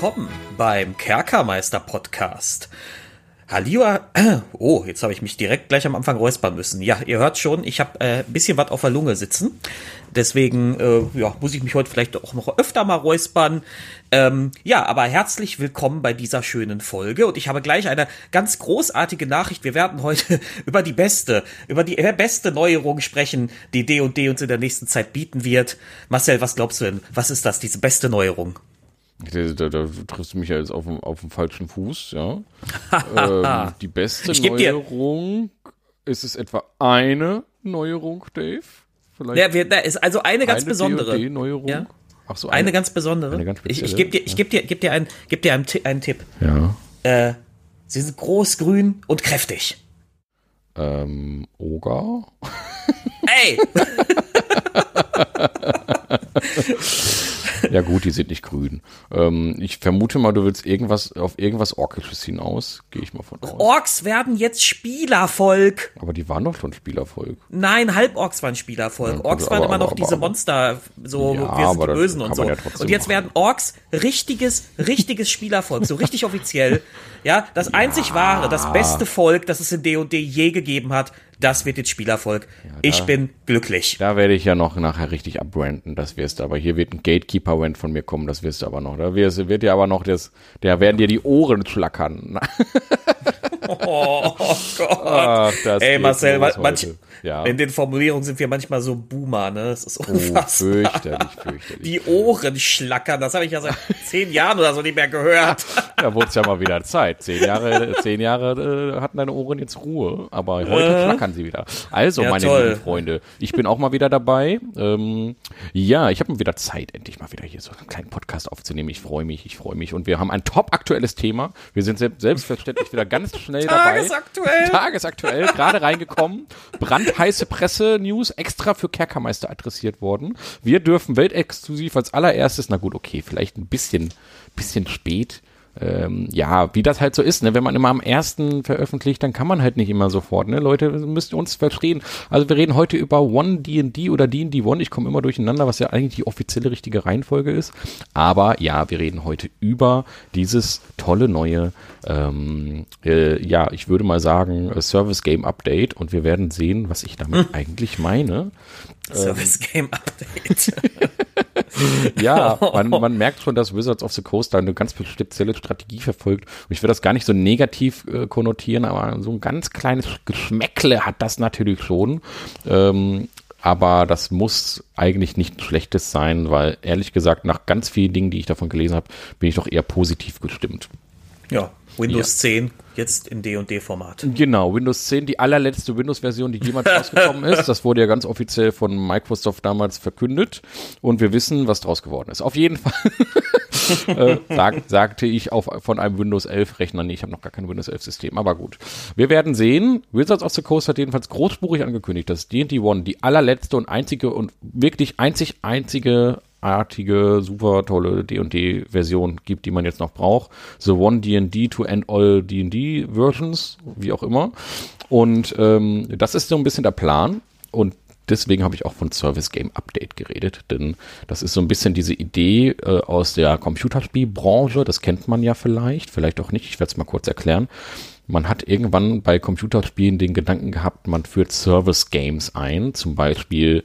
Willkommen beim Kerkermeister Podcast. Halliwa, oh, jetzt habe ich mich direkt gleich am Anfang räuspern müssen. Ja, ihr hört schon, ich habe äh, ein bisschen was auf der Lunge sitzen. Deswegen äh, ja, muss ich mich heute vielleicht auch noch öfter mal räuspern. Ähm, ja, aber herzlich willkommen bei dieser schönen Folge. Und ich habe gleich eine ganz großartige Nachricht. Wir werden heute über die beste, über die beste Neuerung sprechen, die D&D uns in der nächsten Zeit bieten wird. Marcel, was glaubst du denn? Was ist das, diese beste Neuerung? Da, da, triffst du mich ja jetzt auf dem, auf dem falschen Fuß, ja. ähm, die beste Neuerung, ist es etwa eine Neuerung, Dave? Vielleicht ja, wir, da ist also eine ganz eine besondere. Neuerung. Ja? Ach so, eine, eine ganz besondere. Eine ganz ich ich gebe dir, ich geb dir, geb dir, einen, geb dir einen, einen Tipp. Ja. Äh, sie sind groß, grün und kräftig. Ähm, Oga? Ey! ja gut, die sind nicht grün. Ähm, ich vermute mal, du willst irgendwas auf irgendwas Orkisches hinaus. Gehe ich mal von aus. Orks werden jetzt Spielervolk. Aber die waren doch schon Spielervolk. Nein, Halborks waren Spielervolk. Ja, Orks also, waren aber, immer noch aber, diese aber, Monster, so ja, wir sind die Bösen und so. Ja und jetzt machen. werden Orks richtiges, richtiges Spielervolk, so richtig offiziell. Ja, das einzig wahre, das beste Volk, das es in D&D je gegeben hat, das wird jetzt Spielerfolg. Ja, da, ich bin glücklich. Da werde ich ja noch nachher richtig abbranden, das wirst du. Aber hier wird ein Gatekeeper-Rant von mir kommen, das wirst du aber noch. Da wird, wird ja aber noch das, da werden dir die Ohren schlackern. oh, Gott. Ach, Ey, Marcel, manch, ja. In den Formulierungen sind wir manchmal so Boomer, ne? Das ist oh, unfassbar. Oh, fürchterlich, fürchterlich. Die Ohren schlackern, das habe ich ja seit zehn Jahren oder so nicht mehr gehört. Ja, wurde es ja mal wieder Zeit. Zehn Jahre, zehn Jahre äh, hatten deine Ohren jetzt Ruhe, aber heute äh. schlackern sie wieder. Also, ja, meine toll. lieben Freunde, ich bin auch mal wieder dabei. Ähm, ja, ich habe mal wieder Zeit, endlich mal wieder hier so einen kleinen Podcast aufzunehmen. Ich freue mich, ich freue mich. Und wir haben ein top aktuelles Thema. Wir sind selbstverständlich wieder ganz schnell dabei. Tagesaktuell. Tagesaktuell, gerade reingekommen. Brand heiße Presse-News extra für Kerkermeister adressiert worden. Wir dürfen weltexklusiv als allererstes, na gut, okay, vielleicht ein bisschen, bisschen spät, ähm, ja, wie das halt so ist, ne? wenn man immer am ersten veröffentlicht, dann kann man halt nicht immer sofort. Ne? Leute müsst uns verstehen. Also wir reden heute über One D&D oder D&D One. Ich komme immer durcheinander, was ja eigentlich die offizielle richtige Reihenfolge ist. Aber ja, wir reden heute über dieses tolle neue, ähm, äh, ja, ich würde mal sagen, Service Game Update und wir werden sehen, was ich damit hm. eigentlich meine. Service Game Update. ja, man, man merkt schon, dass Wizards of the Coast da eine ganz spezielle Strategie verfolgt. Und ich will das gar nicht so negativ äh, konnotieren, aber so ein ganz kleines Geschmäckle hat das natürlich schon. Ähm, aber das muss eigentlich nichts Schlechtes sein, weil ehrlich gesagt, nach ganz vielen Dingen, die ich davon gelesen habe, bin ich doch eher positiv gestimmt. Ja, Windows ja. 10 jetzt in D&D-Format. Genau, Windows 10, die allerletzte Windows-Version, die jemals rausgekommen ist. Das wurde ja ganz offiziell von Microsoft damals verkündet und wir wissen, was draus geworden ist. Auf jeden Fall äh, sag, sagte ich auf, von einem Windows 11 Rechner. Nee, ich habe noch gar kein Windows 11 System, aber gut. Wir werden sehen. Wizards of the Coast hat jedenfalls großspurig angekündigt, dass D&D One die allerletzte und einzige und wirklich einzig einzige artige, super tolle D&D-Version gibt, die man jetzt noch braucht. The One D&D to End All D&D Versions, wie auch immer. Und ähm, das ist so ein bisschen der Plan. Und deswegen habe ich auch von Service Game Update geredet, denn das ist so ein bisschen diese Idee äh, aus der Computerspielbranche, das kennt man ja vielleicht, vielleicht auch nicht, ich werde es mal kurz erklären. Man hat irgendwann bei Computerspielen den Gedanken gehabt, man führt Service Games ein, zum Beispiel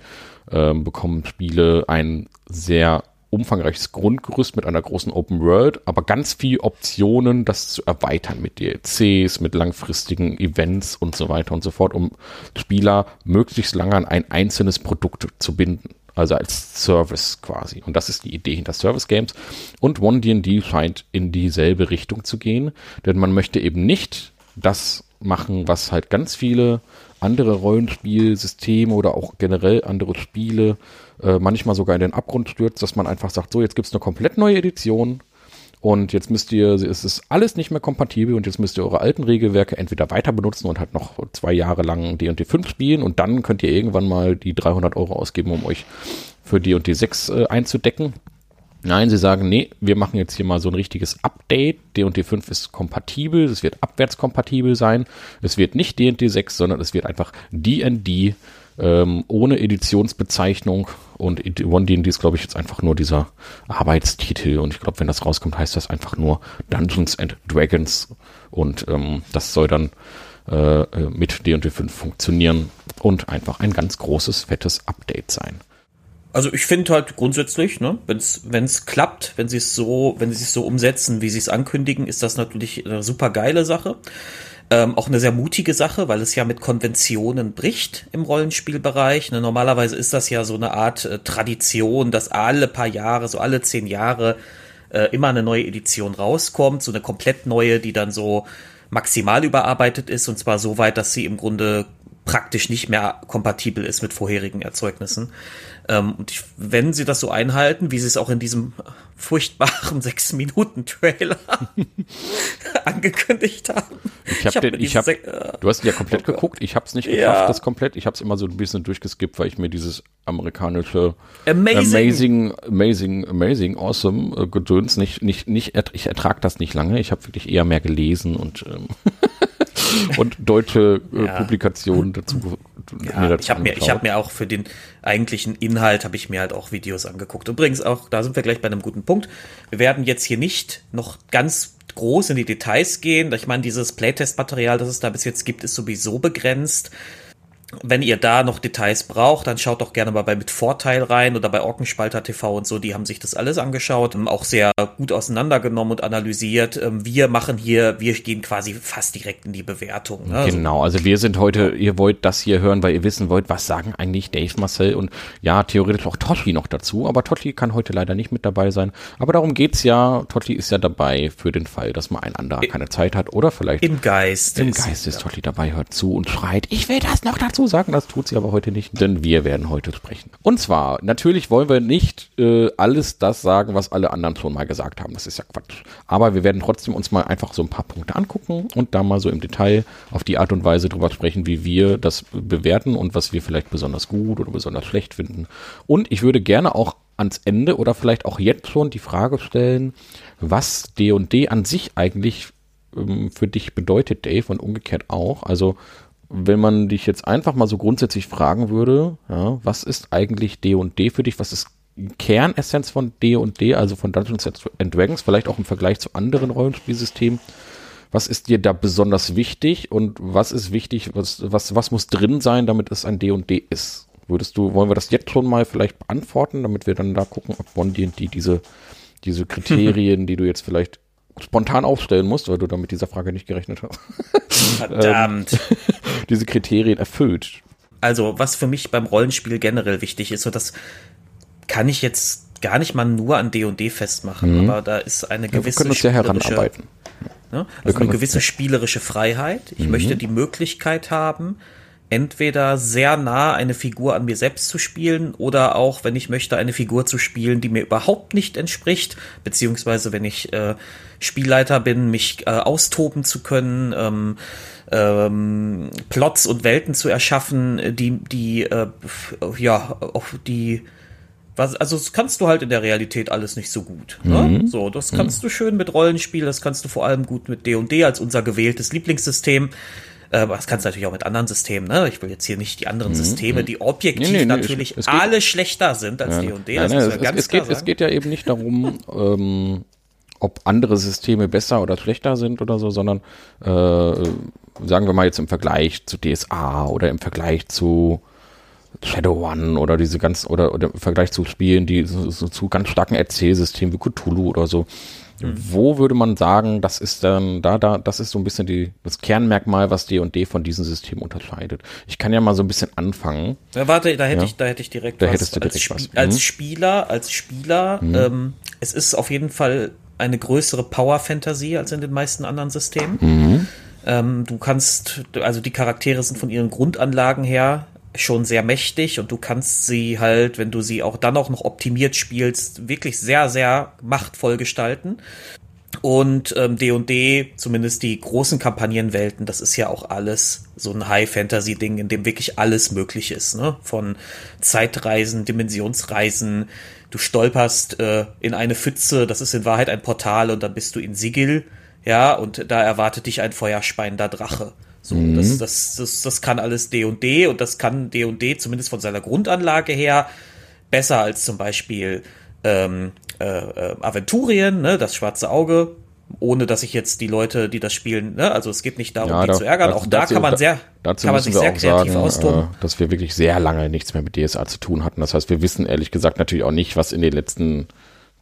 ähm, bekommen Spiele ein sehr umfangreiches Grundgerüst mit einer großen Open World, aber ganz viel Optionen, das zu erweitern mit DLCs, mit langfristigen Events und so weiter und so fort, um Spieler möglichst lange an ein einzelnes Produkt zu binden. Also als Service quasi. Und das ist die Idee hinter Service Games. Und One D&D scheint in dieselbe Richtung zu gehen, denn man möchte eben nicht das machen, was halt ganz viele andere Rollenspielsysteme oder auch generell andere Spiele äh, manchmal sogar in den Abgrund stürzt, dass man einfach sagt, so, jetzt gibt es eine komplett neue Edition und jetzt müsst ihr, es ist alles nicht mehr kompatibel und jetzt müsst ihr eure alten Regelwerke entweder weiter benutzen und halt noch zwei Jahre lang D&D 5 spielen und dann könnt ihr irgendwann mal die 300 Euro ausgeben, um euch für D&D 6 äh, einzudecken. Nein, sie sagen, nee, wir machen jetzt hier mal so ein richtiges Update. D&D 5 ist kompatibel, es wird abwärtskompatibel sein. Es wird nicht D&D 6, sondern es wird einfach D&D ähm, ohne Editionsbezeichnung und One D&D ist, glaube ich, jetzt einfach nur dieser Arbeitstitel und ich glaube, wenn das rauskommt, heißt das einfach nur Dungeons and Dragons und ähm, das soll dann äh, äh mit D&D 5 funktionieren und einfach ein ganz großes, fettes Update sein. Also ich finde halt grundsätzlich, ne, wenn es klappt, wenn sie es so, wenn sie es so umsetzen, wie sie es ankündigen, ist das natürlich eine super geile Sache. Ähm, auch eine sehr mutige Sache, weil es ja mit Konventionen bricht im Rollenspielbereich. Ne, normalerweise ist das ja so eine Art äh, Tradition, dass alle paar Jahre, so alle zehn Jahre, äh, immer eine neue Edition rauskommt, so eine komplett neue, die dann so maximal überarbeitet ist und zwar so weit, dass sie im Grunde praktisch nicht mehr kompatibel ist mit vorherigen Erzeugnissen. Ähm, und ich, wenn sie das so einhalten, wie sie es auch in diesem furchtbaren sechs Minuten Trailer angekündigt haben. Ich habe hab den, ich hab, du hast ihn ja komplett oh geguckt. Ich habe es nicht geschafft, ja. das komplett. Ich habe es immer so ein bisschen durchgeskippt, weil ich mir dieses amerikanische amazing, amazing, amazing, amazing awesome äh, Gedöns nicht, nicht, nicht, ich ertrage das nicht lange. Ich habe wirklich eher mehr gelesen und ähm, und deutsche äh, ja. Publikationen dazu. Ja, mir dazu ich habe mir, ich habe mir auch für den eigentlichen Inhalt habe ich mir halt auch Videos angeguckt. Übrigens auch, da sind wir gleich bei einem guten Punkt. Wir werden jetzt hier nicht noch ganz groß in die Details gehen. Ich meine, dieses Playtest-Material, das es da bis jetzt gibt, ist sowieso begrenzt. Wenn ihr da noch Details braucht, dann schaut doch gerne mal bei Mit Vorteil rein oder bei Orkenspalter TV und so. Die haben sich das alles angeschaut, auch sehr gut auseinandergenommen und analysiert. Ähm, wir machen hier, wir gehen quasi fast direkt in die Bewertung. Ne? Genau, also wir sind heute, ihr wollt das hier hören, weil ihr wissen wollt, was sagen eigentlich Dave, Marcel und ja, theoretisch auch Totti noch dazu. Aber Totti kann heute leider nicht mit dabei sein. Aber darum geht's ja. Totti ist ja dabei für den Fall, dass mal ein anderer keine Zeit hat oder vielleicht im Geist. Im Geist ist Totti dabei, hört zu und schreit, ich will das noch dazu sagen, das tut sie aber heute nicht, denn wir werden heute sprechen. Und zwar, natürlich wollen wir nicht äh, alles das sagen, was alle anderen schon mal gesagt haben. Das ist ja Quatsch. Aber wir werden trotzdem uns mal einfach so ein paar Punkte angucken und da mal so im Detail auf die Art und Weise drüber sprechen, wie wir das bewerten und was wir vielleicht besonders gut oder besonders schlecht finden. Und ich würde gerne auch ans Ende oder vielleicht auch jetzt schon die Frage stellen, was D&D an sich eigentlich ähm, für dich bedeutet, Dave, und umgekehrt auch. Also wenn man dich jetzt einfach mal so grundsätzlich fragen würde, ja, was ist eigentlich D&D für dich? Was ist Kernessenz von D&D, also von Dungeons and Dragons, vielleicht auch im Vergleich zu anderen Rollenspielsystemen? Was ist dir da besonders wichtig und was ist wichtig, was, was, was muss drin sein, damit es ein D&D ist? Würdest du, wollen wir das jetzt schon mal vielleicht beantworten, damit wir dann da gucken, ob One D&D diese, diese Kriterien, die du jetzt vielleicht spontan aufstellen musst, weil du da mit dieser Frage nicht gerechnet hast. Verdammt. ähm, diese Kriterien erfüllt. Also, was für mich beim Rollenspiel generell wichtig ist, so das kann ich jetzt gar nicht mal nur an D&D festmachen, mhm. aber da ist eine gewisse ja, wir können uns ja heranarbeiten. Ne? Also eine gewisse spielerische Freiheit. Ich mhm. möchte die Möglichkeit haben, entweder sehr nah eine Figur an mir selbst zu spielen oder auch, wenn ich möchte, eine Figur zu spielen, die mir überhaupt nicht entspricht, beziehungsweise wenn ich äh, Spielleiter bin, mich äh, austoben zu können, ähm, ähm, Plots und Welten zu erschaffen, die, die, äh, ja, auch die, was, also das kannst du halt in der Realität alles nicht so gut. Ne? Mhm. So, das kannst mhm. du schön mit Rollenspiel, das kannst du vor allem gut mit D&D als unser gewähltes Lieblingssystem. Äh, das kannst du natürlich auch mit anderen Systemen, ne? Ich will jetzt hier nicht die anderen mhm. Systeme, mhm. die objektiv nee, nee, natürlich es, es alle schlechter sind als D&D. Ja, das es, es, geht, es geht ja eben nicht darum, ähm, ob andere Systeme besser oder schlechter sind oder so, sondern äh, sagen wir mal jetzt im Vergleich zu DSA oder im Vergleich zu Shadow One oder diese ganz oder, oder im Vergleich zu Spielen, die so, so zu ganz starken Erzählsystemen wie Cthulhu oder so, wo würde man sagen, das ist dann da, da, das ist so ein bisschen die, das Kernmerkmal, was D und D von diesem System unterscheidet. Ich kann ja mal so ein bisschen anfangen. Ja, warte, da hätte ja. ich, da hätte ich direkt da was. Hättest du direkt als, was. Mhm. als Spieler, als Spieler, mhm. ähm, es ist auf jeden Fall eine größere Power-Fantasie als in den meisten anderen Systemen. Mhm. Ähm, du kannst, also die Charaktere sind von ihren Grundanlagen her schon sehr mächtig und du kannst sie halt, wenn du sie auch dann auch noch optimiert spielst, wirklich sehr, sehr machtvoll gestalten. Und ähm, D&D, zumindest die großen Kampagnenwelten, das ist ja auch alles so ein High-Fantasy-Ding, in dem wirklich alles möglich ist. Ne? Von Zeitreisen, Dimensionsreisen, du stolperst äh, in eine Pfütze, das ist in Wahrheit ein Portal und dann bist du in Sigil, ja, und da erwartet dich ein feuerspeiender Drache. So, mhm. das, das, das, das kann alles D und D und das kann D und D zumindest von seiner Grundanlage her besser als zum Beispiel ähm, äh, äh, Aventurien, ne, das schwarze Auge, ohne dass ich jetzt die Leute, die das spielen, ne, also es geht nicht darum, ja, die da, zu ärgern. Auch da kann man sehr, dazu kann man sich sehr kreativ sagen, austoben. Äh, dass wir wirklich sehr lange nichts mehr mit DSA zu tun hatten. Das heißt, wir wissen ehrlich gesagt natürlich auch nicht, was in den letzten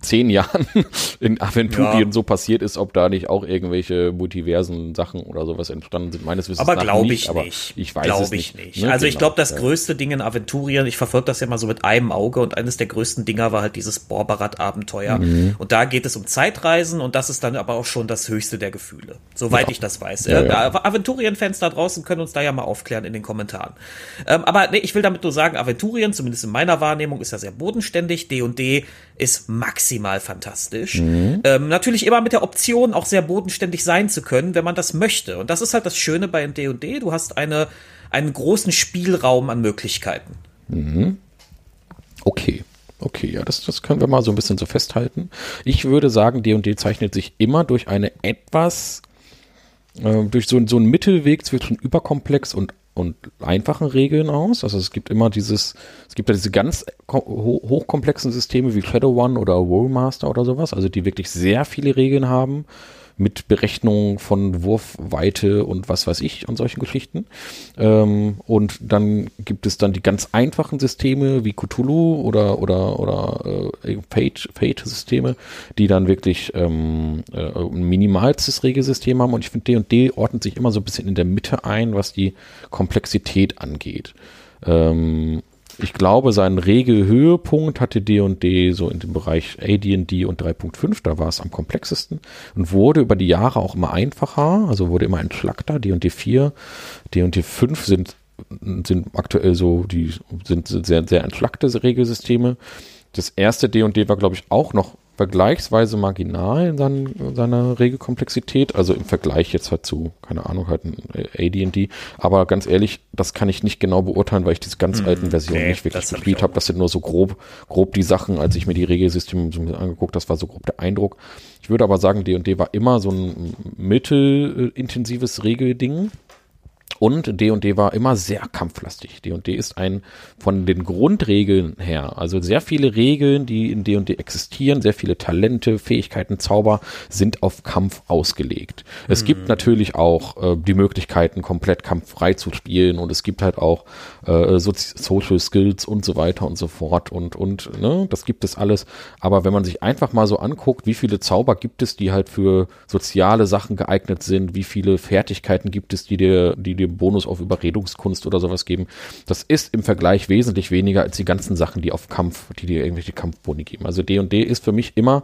zehn Jahren in Aventurien ja. so passiert ist, ob da nicht auch irgendwelche multiversen Sachen oder sowas entstanden sind. Meines Wissens aber glaube ich nicht. Ich weiß es nicht. nicht. Ne? Also genau. ich glaube, das ja. größte Ding in Aventurien, ich verfolge das ja mal so mit einem Auge und eines der größten Dinger war halt dieses Borbarat-Abenteuer. Mhm. Und da geht es um Zeitreisen und das ist dann aber auch schon das höchste der Gefühle, soweit ja. ich das weiß. Ja, Aventurien-Fans da draußen können uns da ja mal aufklären in den Kommentaren. Ähm, aber nee, ich will damit nur sagen, Aventurien, zumindest in meiner Wahrnehmung, ist ja sehr bodenständig. D&D ist maximal fantastisch. Mhm. Ähm, natürlich immer mit der Option, auch sehr bodenständig sein zu können, wenn man das möchte. Und das ist halt das Schöne bei D&D. Du hast eine, einen großen Spielraum an Möglichkeiten. Mhm. Okay. Okay, ja, das, das können wir mal so ein bisschen so festhalten. Ich würde sagen, D&D zeichnet sich immer durch eine etwas, äh, durch so, so einen Mittelweg zwischen überkomplex und und einfachen Regeln aus. Also es gibt immer dieses, es gibt ja diese ganz hochkomplexen Systeme wie Shadow One oder Worldmaster oder sowas, also die wirklich sehr viele Regeln haben mit Berechnung von Wurfweite und was weiß ich und solchen Geschichten. Ähm, und dann gibt es dann die ganz einfachen Systeme wie Cthulhu oder oder oder äh, Fate, Fate-Systeme, die dann wirklich ähm, äh, ein minimalstes Regelsystem haben. Und ich finde, D&D ordnet sich immer so ein bisschen in der Mitte ein, was die Komplexität angeht. Ähm, ich glaube, seinen Regelhöhepunkt hatte D&D so in dem Bereich AD&D und 3.5, da war es am komplexesten und wurde über die Jahre auch immer einfacher, also wurde immer entschlackter. D&D 4, D&D 5 sind sind aktuell so, die sind sehr, sehr entschlackte Regelsysteme. Das erste D&D war, glaube ich, auch noch vergleichsweise marginal in seinen, seiner Regelkomplexität, also im Vergleich jetzt halt zu, keine Ahnung, halt ein AD&D, aber ganz ehrlich, das kann ich nicht genau beurteilen, weil ich diese ganz hm, alten Versionen nee, nicht wirklich gespielt habe. Das sind nur so grob, grob die Sachen, als ich mir die Regelsysteme so angeguckt, das war so grob der Eindruck. Ich würde aber sagen, D&D war immer so ein mittelintensives Regelding und D&D war immer sehr kampflastig. D&D ist ein von den Grundregeln her, also sehr viele Regeln, die in D&D existieren, sehr viele Talente, Fähigkeiten, Zauber sind auf Kampf ausgelegt. Es mhm. gibt natürlich auch äh, die Möglichkeiten, komplett kampffrei zu spielen und es gibt halt auch äh, Social Skills und so weiter und so fort und und ne, das gibt es alles. Aber wenn man sich einfach mal so anguckt, wie viele Zauber gibt es, die halt für soziale Sachen geeignet sind, wie viele Fertigkeiten gibt es, die dir die dir Bonus auf Überredungskunst oder sowas geben. Das ist im Vergleich wesentlich weniger als die ganzen Sachen, die auf Kampf, die dir irgendwelche Kampfboni geben. Also D&D ist für mich immer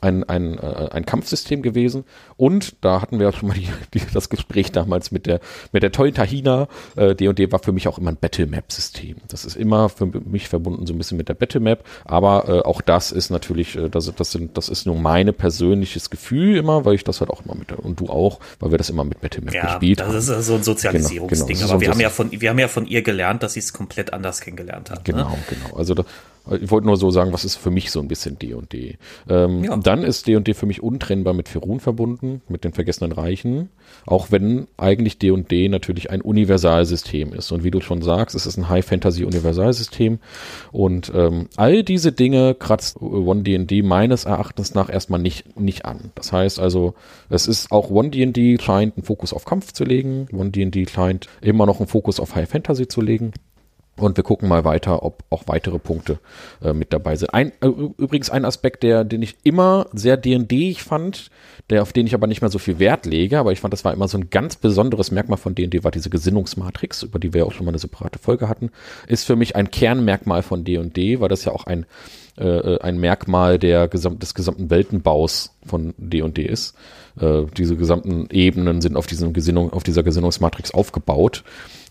ein, ein, äh, ein Kampfsystem gewesen. Und da hatten wir ja schon mal die, die, das Gespräch damals mit der, mit der tollen Tahina. D&D äh, war für mich auch immer ein Battle-Map-System. Das ist immer für mich verbunden so ein bisschen mit der Battle-Map. Aber äh, auch das ist natürlich, äh, das, das, sind, das ist nur mein persönliches Gefühl immer, weil ich das halt auch immer mit, und du auch, weil wir das immer mit Battle-Map ja, gespielt haben. das ist so ein Sozialisierungsding. Genau, genau. Aber wir haben, ja von, wir haben ja von ihr gelernt, dass sie es komplett anders kennengelernt hat. Ne? Genau, ne? genau. Also da, ich wollte nur so sagen, was ist für mich so ein bisschen D&D. Ähm, ja. Dann ist D&D für mich untrennbar mit Ferun verbunden, mit den Vergessenen Reichen, auch wenn eigentlich D&D natürlich ein Universalsystem ist. Und wie du schon sagst, es ist ein High-Fantasy-Universalsystem und ähm, all diese Dinge kratzt One D&D meines Erachtens nach erstmal nicht, nicht an. Das heißt also, es ist auch One D&D scheint einen Fokus auf Kampf zu legen, One D&D scheint immer noch einen Fokus auf High Fantasy zu legen. Und wir gucken mal weiter, ob auch weitere Punkte äh, mit dabei sind. Ein, äh, übrigens ein Aspekt, der, den ich immer sehr D&D fand, der, auf den ich aber nicht mehr so viel Wert lege, aber ich fand, das war immer so ein ganz besonderes Merkmal von D&D, war diese Gesinnungsmatrix, über die wir auch schon mal eine separate Folge hatten, ist für mich ein Kernmerkmal von D&D, weil das ja auch ein, äh, äh, ein Merkmal der gesam des gesamten Weltenbaus von D&D ist. Äh, diese gesamten Ebenen sind auf diesem Gesinnung, auf dieser Gesinnungsmatrix aufgebaut.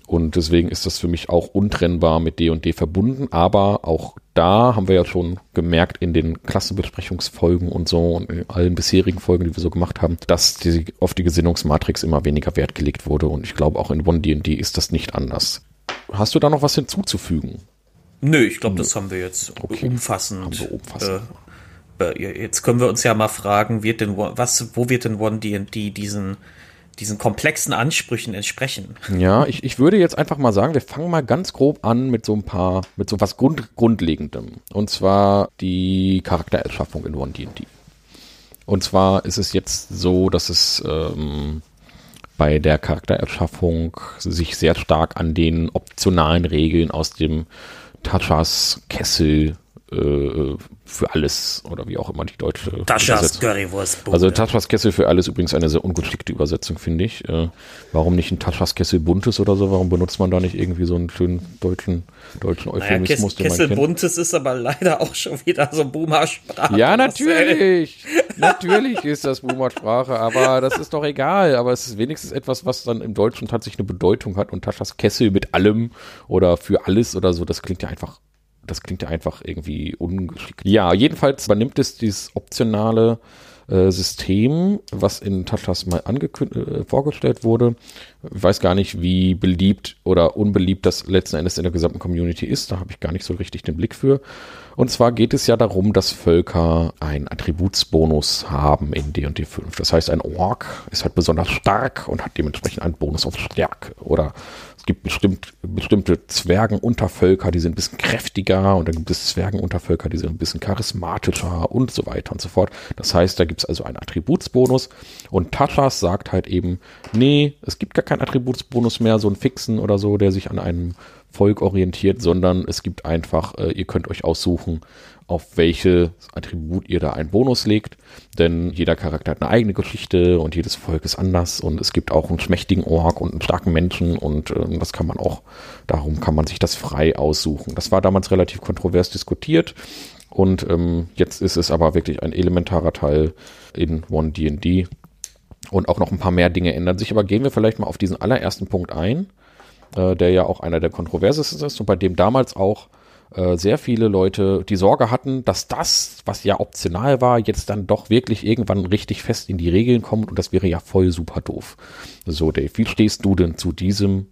Und deswegen ist das für mich auch untrennbar mit D&D verbunden. Aber auch da haben wir ja schon gemerkt in den Klassenbesprechungsfolgen und so und in allen bisherigen Folgen, die wir so gemacht haben, dass die, auf die Gesinnungsmatrix immer weniger Wert gelegt wurde. Und ich glaube, auch in One D&D ist das nicht anders. Hast du da noch was hinzuzufügen? Nö, ich glaube, das haben wir jetzt okay. umfassend. Haben wir umfassend. Äh, jetzt können wir uns ja mal fragen, wird denn was, wo wird denn One D&D diesen diesen komplexen Ansprüchen entsprechen. Ja, ich, ich würde jetzt einfach mal sagen, wir fangen mal ganz grob an mit so ein paar, mit so was Grund, Grundlegendem. Und zwar die Charaktererschaffung in One D&D. Und zwar ist es jetzt so, dass es ähm, bei der Charaktererschaffung sich sehr stark an den optionalen Regeln aus dem Tachas Kessel äh, für alles oder wie auch immer die deutsche Taschas Currywurst. Also Taschas Kessel für alles übrigens eine sehr ungeschickte Übersetzung, finde ich. Äh, warum nicht ein Taschas Kessel buntes oder so? Warum benutzt man da nicht irgendwie so einen schönen deutschen, deutschen Euphemismus? Naja, Kessel buntes ist aber leider auch schon wieder so Boomer-Sprache. Ja, natürlich. natürlich ist das Boomer-Sprache, aber das ist doch egal. Aber es ist wenigstens etwas, was dann im Deutschen tatsächlich eine Bedeutung hat und Taschas Kessel mit allem oder für alles oder so, das klingt ja einfach das klingt ja einfach irgendwie ungeschickt. Ja, jedenfalls übernimmt es dieses optionale äh, System, was in Tatlas mal äh, vorgestellt wurde. Ich weiß gar nicht, wie beliebt oder unbeliebt das letzten Endes in der gesamten Community ist. Da habe ich gar nicht so richtig den Blick für. Und zwar geht es ja darum, dass Völker einen Attributsbonus haben in D&D 5. Das heißt, ein Ork ist halt besonders stark und hat dementsprechend einen Bonus auf Stärke. Oder es gibt bestimmt, bestimmte Zwergenuntervölker, die sind ein bisschen kräftiger und dann gibt es Zwergenuntervölker, die sind ein bisschen charismatischer und so weiter und so fort. Das heißt, da gibt es also einen Attributsbonus und Tachas sagt halt eben, nee, es gibt gar keinen Attributsbonus mehr, so einen fixen oder so, der sich an einem Volk orientiert, sondern es gibt einfach, äh, ihr könnt euch aussuchen, auf welche Attribut ihr da einen Bonus legt. Denn jeder Charakter hat eine eigene Geschichte und jedes Volk ist anders und es gibt auch einen schmächtigen Ork und einen starken Menschen und äh, das kann man auch, darum kann man sich das frei aussuchen. Das war damals relativ kontrovers diskutiert und ähm, jetzt ist es aber wirklich ein elementarer Teil in One D&D und auch noch ein paar mehr Dinge ändern sich. Aber gehen wir vielleicht mal auf diesen allerersten Punkt ein äh, der ja auch einer der kontroversesten ist und bei dem damals auch äh, sehr viele Leute die Sorge hatten, dass das, was ja optional war, jetzt dann doch wirklich irgendwann richtig fest in die Regeln kommt und das wäre ja voll super doof. So, Dave, wie stehst du denn zu diesem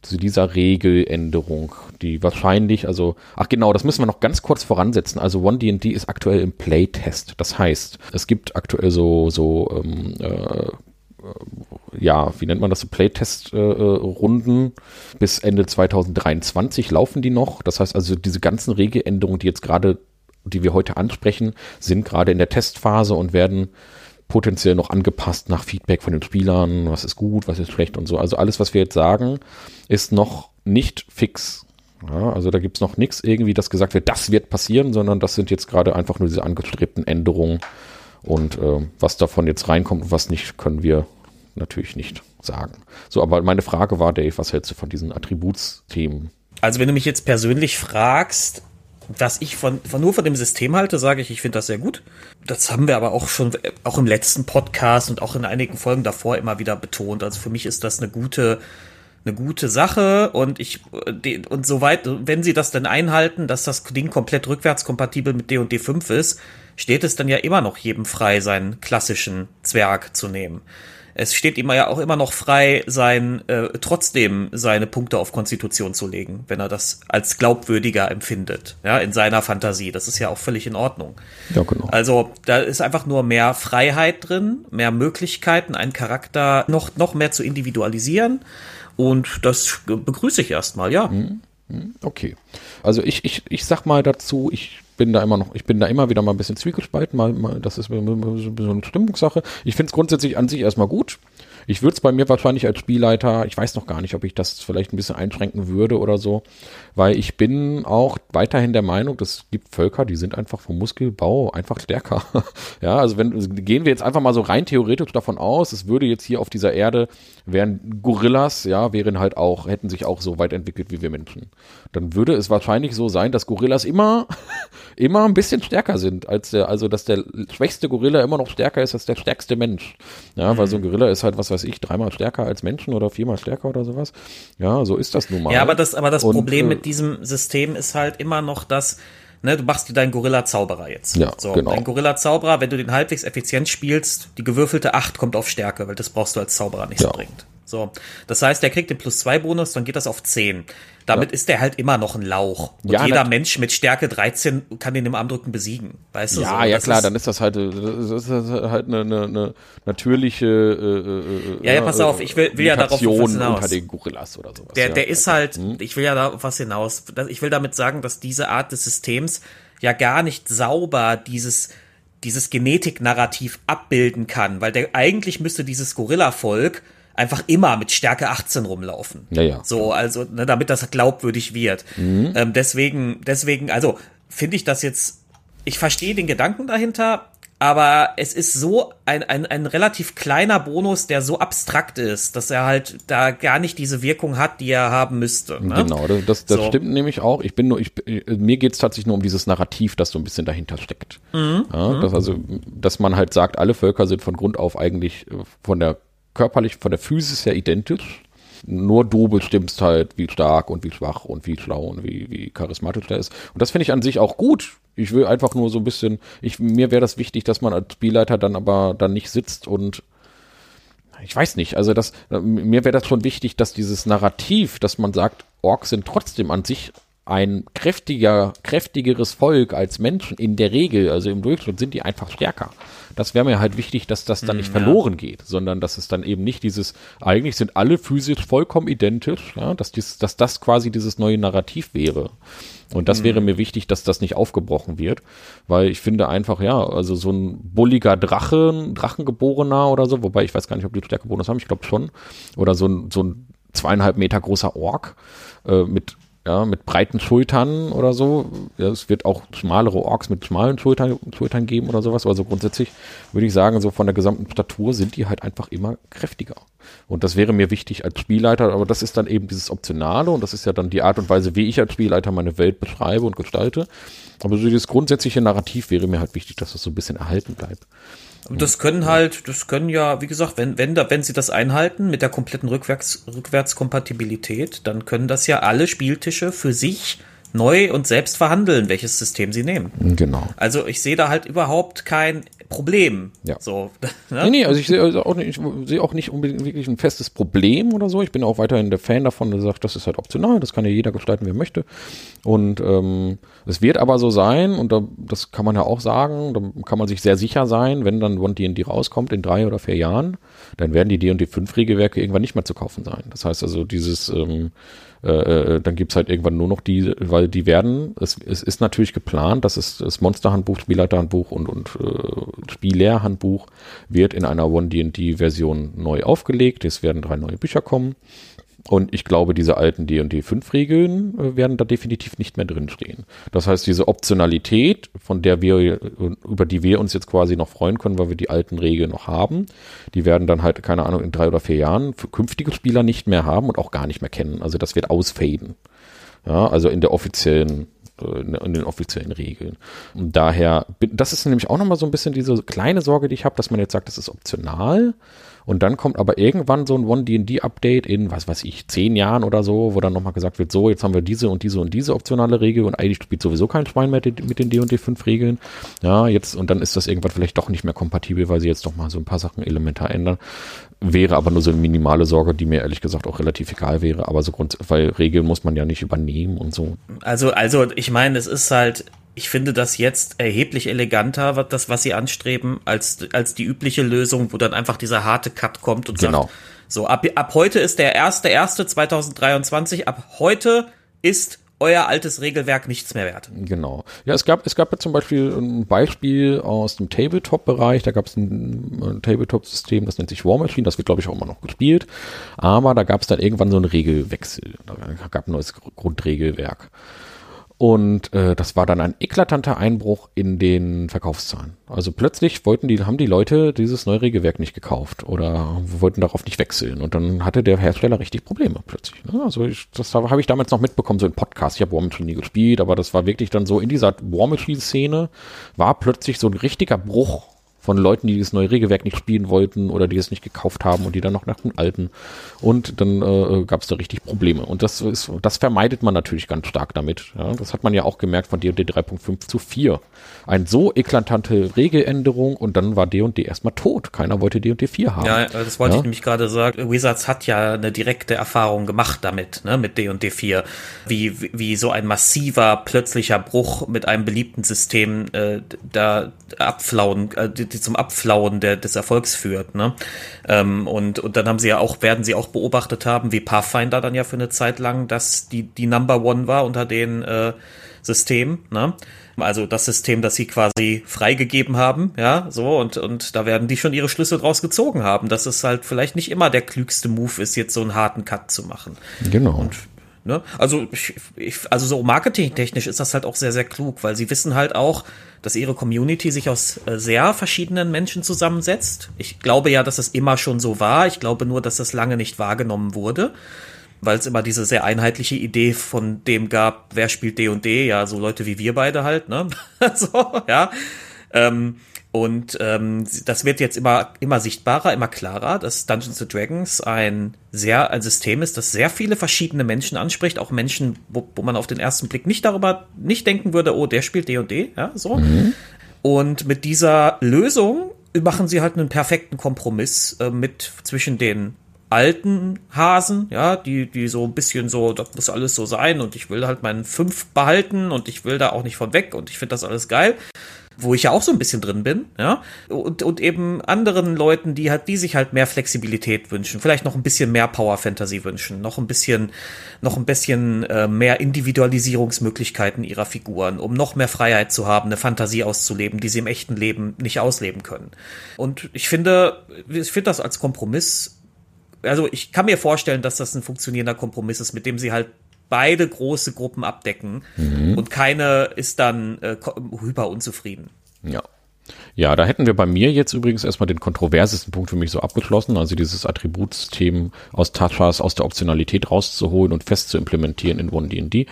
zu dieser Regeländerung, die wahrscheinlich, also, ach genau, das müssen wir noch ganz kurz voransetzen. Also One D&D ist aktuell im Playtest. Das heißt, es gibt aktuell so, so ähm, äh, ja, wie nennt man das, Playtest-Runden. Äh, Bis Ende 2023 laufen die noch. Das heißt also, diese ganzen Regeländerungen, die jetzt gerade, die wir heute ansprechen, sind gerade in der Testphase und werden potenziell noch angepasst nach Feedback von den Spielern, was ist gut, was ist schlecht und so. Also alles, was wir jetzt sagen, ist noch nicht fix. Ja, also da gibt's noch nichts irgendwie, das gesagt wird, das wird passieren, sondern das sind jetzt gerade einfach nur diese angestrebten Änderungen. Und äh, was davon jetzt reinkommt und was nicht, können wir natürlich nicht sagen. So, aber meine Frage war, Dave, was hältst du von diesen Attributsthemen? Also, wenn du mich jetzt persönlich fragst, dass ich von, von nur von dem System halte, sage ich, ich finde das sehr gut. Das haben wir aber auch schon, auch im letzten Podcast und auch in einigen Folgen davor immer wieder betont. Also für mich ist das eine gute, eine gute Sache und ich und soweit, wenn sie das denn einhalten, dass das Ding komplett rückwärtskompatibel mit D und D5 ist, steht es dann ja immer noch jedem frei, seinen klassischen Zwerg zu nehmen es steht ihm ja auch immer noch frei, sein äh, trotzdem seine Punkte auf Konstitution zu legen, wenn er das als glaubwürdiger empfindet, ja, in seiner Fantasie. Das ist ja auch völlig in Ordnung. Ja, genau. Also da ist einfach nur mehr Freiheit drin, mehr Möglichkeiten, einen Charakter noch, noch mehr zu individualisieren. Und das begrüße ich erstmal, ja. Mhm. Mhm. Okay. Also ich, ich, ich sag mal dazu, ich bin da immer noch, ich bin da immer wieder mal ein bisschen zwiegespalten, mal, mal das ist so eine Stimmungssache. Ich finde es grundsätzlich an sich erstmal gut. Ich würde es bei mir wahrscheinlich als Spielleiter, ich weiß noch gar nicht, ob ich das vielleicht ein bisschen einschränken würde oder so, weil ich bin auch weiterhin der Meinung, es gibt Völker, die sind einfach vom Muskelbau einfach stärker. ja, also wenn gehen wir jetzt einfach mal so rein theoretisch davon aus, es würde jetzt hier auf dieser Erde wären Gorillas, ja, wären halt auch hätten sich auch so weit entwickelt wie wir Menschen. Dann würde es wahrscheinlich so sein, dass Gorillas immer immer ein bisschen stärker sind als der also dass der schwächste Gorilla immer noch stärker ist als der stärkste Mensch. Ja, weil so ein Gorilla ist halt was weiß ich, dreimal stärker als Menschen oder viermal stärker oder sowas. Ja, so ist das nun mal. Ja, aber das, aber das Und, Problem äh, mit diesem System ist halt immer noch, dass Ne, du machst dir deinen Gorilla-Zauberer jetzt. Ja, so, genau. Dein Gorilla-Zauberer, wenn du den halbwegs effizient spielst, die gewürfelte 8 kommt auf Stärke, weil das brauchst du als Zauberer nicht ja. so dringend. So, das heißt, der kriegt den plus zwei Bonus, dann geht das auf 10. Damit ja. ist der halt immer noch ein Lauch. Und ja, jeder Mensch mit Stärke 13 kann den im Armdrücken besiegen. Weißt du? Ja, so, ja klar, dann ist das halt, das ist halt eine, eine, eine natürliche äh, Ja, ja, pass auf, ich will, will ja darauf was hinaus. unter den Gorillas oder sowas. Der, der ist halt, hm? ich will ja darauf was hinaus. Ich will damit sagen, dass diese Art des Systems ja gar nicht sauber dieses dieses Genetik-Narrativ abbilden kann, weil der eigentlich müsste dieses Gorilla-Volk einfach immer mit Stärke 18 rumlaufen. Ja, ja. So, also, ne, damit das glaubwürdig wird. Mhm. Ähm, deswegen, deswegen, also, finde ich das jetzt, ich verstehe den Gedanken dahinter, aber es ist so ein, ein, ein relativ kleiner Bonus, der so abstrakt ist, dass er halt da gar nicht diese Wirkung hat, die er haben müsste. Ne? Genau, das, das, das so. stimmt nämlich auch. Ich bin nur, ich, mir geht's tatsächlich nur um dieses Narrativ, das so ein bisschen dahinter steckt. Mhm. Ja, mhm. das also, dass man halt sagt, alle Völker sind von Grund auf eigentlich äh, von der körperlich, von der Physis her identisch. Nur du bestimmst halt, wie stark und wie schwach und wie schlau und wie, wie charismatisch der ist. Und das finde ich an sich auch gut. Ich will einfach nur so ein bisschen, ich, mir wäre das wichtig, dass man als Spielleiter dann aber dann nicht sitzt und ich weiß nicht, also das, mir wäre das schon wichtig, dass dieses Narrativ, dass man sagt, Orks sind trotzdem an sich ein kräftiger, kräftigeres Volk als Menschen in der Regel, also im Durchschnitt sind die einfach stärker. Das wäre mir halt wichtig, dass das dann nicht ja. verloren geht, sondern dass es dann eben nicht dieses, eigentlich sind alle physisch vollkommen identisch, ja, dass, dies, dass das quasi dieses neue Narrativ wäre. Und das mhm. wäre mir wichtig, dass das nicht aufgebrochen wird, weil ich finde einfach, ja, also so ein bulliger Drachen, Drachengeborener oder so, wobei ich weiß gar nicht, ob die Stärkebonus haben, ich glaube schon, oder so ein, so ein zweieinhalb Meter großer Ork äh, mit ja, mit breiten Schultern oder so. Ja, es wird auch schmalere Orks mit schmalen Schultern, Schultern geben oder sowas. Also grundsätzlich würde ich sagen, so von der gesamten Statur sind die halt einfach immer kräftiger. Und das wäre mir wichtig als Spielleiter, aber das ist dann eben dieses Optionale und das ist ja dann die Art und Weise, wie ich als Spielleiter meine Welt beschreibe und gestalte. Aber so dieses grundsätzliche Narrativ wäre mir halt wichtig, dass das so ein bisschen erhalten bleibt. Und das können halt, das können ja, wie gesagt, wenn, wenn, da, wenn sie das einhalten mit der kompletten Rückwärts, Rückwärtskompatibilität, dann können das ja alle Spieltische für sich neu und selbst verhandeln, welches System sie nehmen. Genau. Also ich sehe da halt überhaupt kein Problem. Ja. So, ne? Nee, nee, also ich sehe also auch nicht, ich sehe auch nicht unbedingt wirklich ein festes Problem oder so. Ich bin auch weiterhin der Fan davon, der sagt, das ist halt optional, das kann ja jeder gestalten, wie er möchte. Und ähm, es wird aber so sein, und da, das kann man ja auch sagen, da kann man sich sehr sicher sein, wenn dann One D&D rauskommt in drei oder vier Jahren, dann werden die D&D 5 Regelwerke irgendwann nicht mehr zu kaufen sein. Das heißt also dieses ähm, äh, äh, dann gibt's halt irgendwann nur noch die, weil die werden, es, es ist natürlich geplant, dass es das Monsterhandbuch, Spielleiterhandbuch und, und äh, Spiellehrhandbuch wird in einer One-D&D-Version neu aufgelegt. Es werden drei neue Bücher kommen. Und ich glaube, diese alten D&D 5 Regeln äh, werden da definitiv nicht mehr drinstehen. Das heißt, diese Optionalität, von der wir, über die wir uns jetzt quasi noch freuen können, weil wir die alten Regeln noch haben, die werden dann halt, keine Ahnung, in drei oder vier Jahren für künftige Spieler nicht mehr haben und auch gar nicht mehr kennen. Also das wird ausfaden. Ja, also in der offiziellen äh, in den offiziellen Regeln. Und daher, das ist nämlich auch nochmal so ein bisschen diese kleine Sorge, die ich habe, dass man jetzt sagt, das ist optional. Und dann kommt aber irgendwann so ein One-D&D-Update in, was weiß ich, zehn Jahren oder so, wo dann nochmal gesagt wird, so, jetzt haben wir diese und diese und diese optionale Regel und eigentlich spielt sowieso kein Schwein mehr mit den D&D 5 Regeln. Ja, jetzt, und dann ist das irgendwann vielleicht doch nicht mehr kompatibel, weil sie jetzt doch mal so ein paar Sachen elementar ändern. Wäre aber nur so eine minimale Sorge, die mir ehrlich gesagt auch relativ egal wäre. Aber so Grund, weil Regeln muss man ja nicht übernehmen und so. Also, also, ich meine, es ist halt, ich finde das jetzt erheblich eleganter, was das, was sie anstreben, als, als die übliche Lösung, wo dann einfach dieser harte Cut kommt und genau. sagt, so, ab, ab heute ist der erste, erste 2023, ab heute ist euer altes Regelwerk nichts mehr wert. Genau. Ja, es gab, es gab ja zum Beispiel ein Beispiel aus dem Tabletop-Bereich. Da gab es ein, ein Tabletop-System, das nennt sich War Machine. Das wird, glaube ich, auch immer noch gespielt. Aber da gab es dann irgendwann so einen Regelwechsel. Da gab ein neues Grundregelwerk. Und äh, das war dann ein eklatanter Einbruch in den Verkaufszahlen. Also plötzlich wollten die, haben die Leute dieses neue Regelwerk nicht gekauft oder wollten darauf nicht wechseln. Und dann hatte der Hersteller richtig Probleme plötzlich. Ne? Also ich, das habe ich damals noch mitbekommen, so im Podcast. Ich habe War Machine nie gespielt, aber das war wirklich dann so in dieser War Machine-Szene war plötzlich so ein richtiger Bruch von Leuten, die das neue Regelwerk nicht spielen wollten oder die es nicht gekauft haben und die dann noch nach dem alten. Und dann äh, gab es da richtig Probleme. Und das ist, das vermeidet man natürlich ganz stark damit. Ja? Das hat man ja auch gemerkt von D&D 3.5 zu 4. Eine so eklatante Regeländerung und dann war D&D erstmal tot. Keiner wollte D&D 4 haben. Ja, das wollte ja? ich nämlich gerade sagen. Wizards hat ja eine direkte Erfahrung gemacht damit, ne, mit D&D 4. Wie, wie so ein massiver, plötzlicher Bruch mit einem beliebten System äh, da abflauen, äh, die zum Abflauen der, des Erfolgs führt. Ne? Ähm, und, und dann haben sie ja auch, werden sie auch beobachtet haben, wie Pathfinder dann ja für eine Zeit lang, dass die, die Number One war unter den äh, Systemen. Ne? Also das System, das sie quasi freigegeben haben, ja, so, und, und da werden die schon ihre Schlüsse draus gezogen haben, dass es halt vielleicht nicht immer der klügste Move ist, jetzt so einen harten Cut zu machen. Genau. Und Ne? Also, ich, ich, also so marketingtechnisch ist das halt auch sehr, sehr klug, weil sie wissen halt auch, dass ihre Community sich aus äh, sehr verschiedenen Menschen zusammensetzt. Ich glaube ja, dass es immer schon so war. Ich glaube nur, dass das lange nicht wahrgenommen wurde, weil es immer diese sehr einheitliche Idee von dem gab, wer spielt D und D, ja, so Leute wie wir beide halt, ne? so, ja. Ähm, und ähm, das wird jetzt immer, immer sichtbarer, immer klarer, dass Dungeons Dragons ein sehr ein System ist, das sehr viele verschiedene Menschen anspricht, auch Menschen, wo, wo man auf den ersten Blick nicht darüber nicht denken würde, oh, der spielt D&D, &D, ja, so. Mhm. Und mit dieser Lösung machen sie halt einen perfekten Kompromiss äh, mit zwischen den alten Hasen, ja, die, die so ein bisschen so, das muss alles so sein und ich will halt meinen fünf behalten und ich will da auch nicht von weg und ich finde das alles geil wo ich ja auch so ein bisschen drin bin, ja, und, und eben anderen Leuten, die halt, die sich halt mehr Flexibilität wünschen, vielleicht noch ein bisschen mehr Power Fantasy wünschen, noch ein bisschen, noch ein bisschen äh, mehr Individualisierungsmöglichkeiten ihrer Figuren, um noch mehr Freiheit zu haben, eine Fantasie auszuleben, die sie im echten Leben nicht ausleben können. Und ich finde, ich finde das als Kompromiss also ich kann mir vorstellen, dass das ein funktionierender Kompromiss ist, mit dem sie halt beide große Gruppen abdecken mhm. und keine ist dann äh, hyper unzufrieden. Ja. Ja, da hätten wir bei mir jetzt übrigens erstmal den kontroversesten Punkt für mich so abgeschlossen, also dieses Attributsystem aus Tatschas aus der Optionalität rauszuholen und fest zu implementieren in OneD&D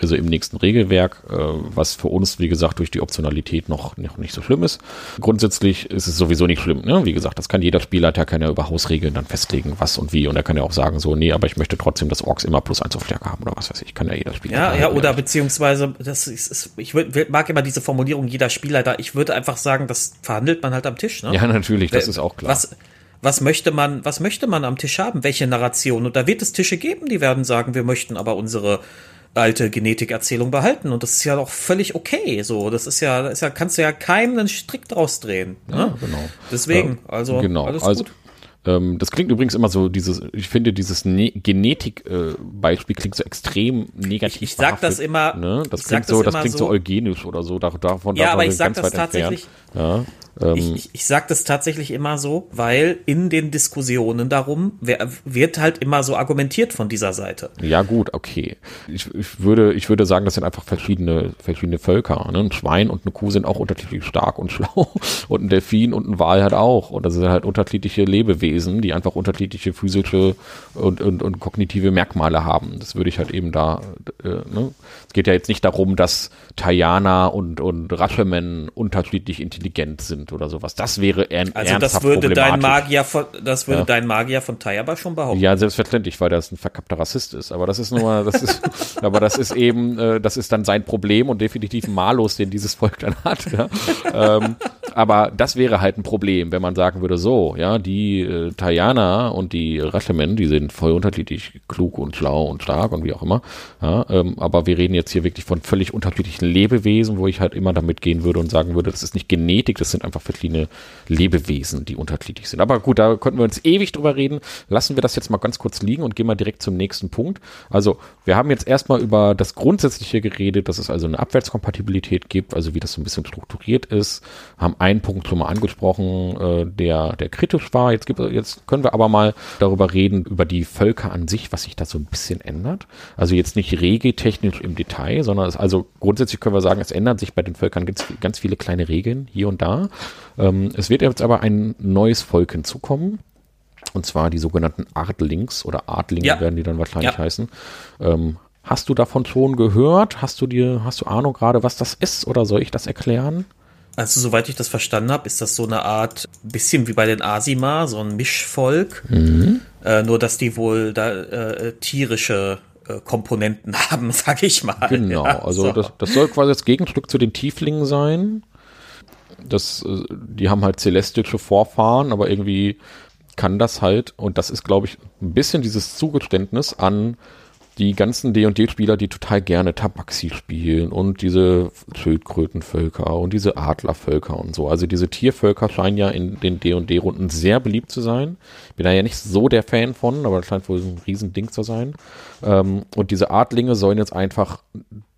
also im nächsten Regelwerk, äh, was für uns, wie gesagt, durch die Optionalität noch, noch nicht so schlimm ist. Grundsätzlich ist es sowieso nicht schlimm. Ne? Wie gesagt, das kann jeder Spielleiter, kann ja über Hausregeln dann festlegen, was und wie. Und er kann ja auch sagen, so, nee, aber ich möchte trotzdem, dass Orks immer plus eins auf Stärke haben oder was weiß ich. Kann ja jeder Spielleiter. Ja, ja, oder beziehungsweise, das ist, ist ich würd, mag immer diese Formulierung, jeder Spielleiter. Ich würde einfach sagen, das verhandelt man halt am Tisch. Ne? Ja, natürlich, das ist auch klar. Was, was möchte man, was möchte man am Tisch haben? Welche Narration? Und da wird es Tische geben, die werden sagen, wir möchten aber unsere alte Genetikerzählung behalten und das ist ja auch völlig okay. So, das ist ja, das ist ja kannst du ja keinem einen Strick draus drehen. Ne? Ja, genau. Deswegen, also genau. alles also, gut. Ähm, das klingt übrigens immer so, dieses, ich finde, dieses ne Genetik-Beispiel äh, klingt so extrem negativ. Ich, ich sag das immer. Ne? Das klingt so, das klingt so, so eugenisch oder so. Davon ja, aber ich sag das tatsächlich. Ja. Ähm, ich, ich, ich sage das tatsächlich immer so, weil in den Diskussionen darum wird halt immer so argumentiert von dieser Seite. Ja gut, okay. Ich, ich würde, ich würde sagen, das sind einfach verschiedene, verschiedene Völker. Ne? Ein Schwein und eine Kuh sind auch unterschiedlich stark und schlau und ein Delfin und ein Wal halt auch. Und das sind halt unterschiedliche Lebewesen, die einfach unterschiedliche physische und, und, und kognitive Merkmale haben. Das würde ich halt eben da. Äh, ne? Es geht ja jetzt nicht darum, dass Tajana und und Rashomon unterschiedlich intelligent sind sind oder sowas. Das wäre ein Also das würde dein Magier von, das würde ja. dein Magier von Tayaba schon behaupten. Ja, selbstverständlich, weil das ein verkappter Rassist ist. Aber das ist nur, das ist, aber das ist eben, äh, das ist dann sein Problem und definitiv ein Malus, den dieses Volk dann hat. Ja. ähm, aber das wäre halt ein Problem, wenn man sagen würde, so, ja, die äh, Tayana und die Raschemen, die sind voll unterschiedlich klug und schlau und stark und wie auch immer. Ja, ähm, aber wir reden jetzt hier wirklich von völlig unterschiedlichen Lebewesen, wo ich halt immer damit gehen würde und sagen würde, das ist nicht Genetik, das sind einfach verschiedene Lebewesen, die unterschiedlich sind. Aber gut, da könnten wir uns ewig drüber reden. Lassen wir das jetzt mal ganz kurz liegen und gehen mal direkt zum nächsten Punkt. Also, wir haben jetzt erstmal über das Grundsätzliche geredet, dass es also eine Abwärtskompatibilität gibt, also wie das so ein bisschen strukturiert ist, haben einen Punkt schon mal angesprochen, äh, der, der kritisch war. Jetzt, gibt, jetzt können wir aber mal darüber reden, über die Völker an sich, was sich da so ein bisschen ändert. Also jetzt nicht regeltechnisch im Detail, sondern es, also grundsätzlich können wir sagen, es ändert sich bei den Völkern ganz, ganz viele kleine Regeln hier und da. Ähm, es wird jetzt aber ein neues Volk hinzukommen. Und zwar die sogenannten Artlings oder Artlinge ja. werden die dann wahrscheinlich ja. heißen. Ähm, hast du davon schon gehört? Hast du dir, hast du Ahnung gerade, was das ist oder soll ich das erklären? Also, soweit ich das verstanden habe, ist das so eine Art, bisschen wie bei den Asima, so ein Mischvolk. Mhm. Äh, nur, dass die wohl da äh, tierische äh, Komponenten haben, sag ich mal. Genau, ja, also so. das, das soll quasi das Gegenstück zu den Tieflingen sein. Das, äh, die haben halt celestische Vorfahren, aber irgendwie kann das halt, und das ist, glaube ich, ein bisschen dieses Zugeständnis an die ganzen D&D-Spieler, die total gerne Tabaxi spielen und diese Schildkrötenvölker und diese Adlervölker und so. Also diese Tiervölker scheinen ja in den D&D-Runden sehr beliebt zu sein. Bin da ja nicht so der Fan von, aber das scheint wohl ein Riesending zu sein. Ähm, und diese Adlinge sollen jetzt einfach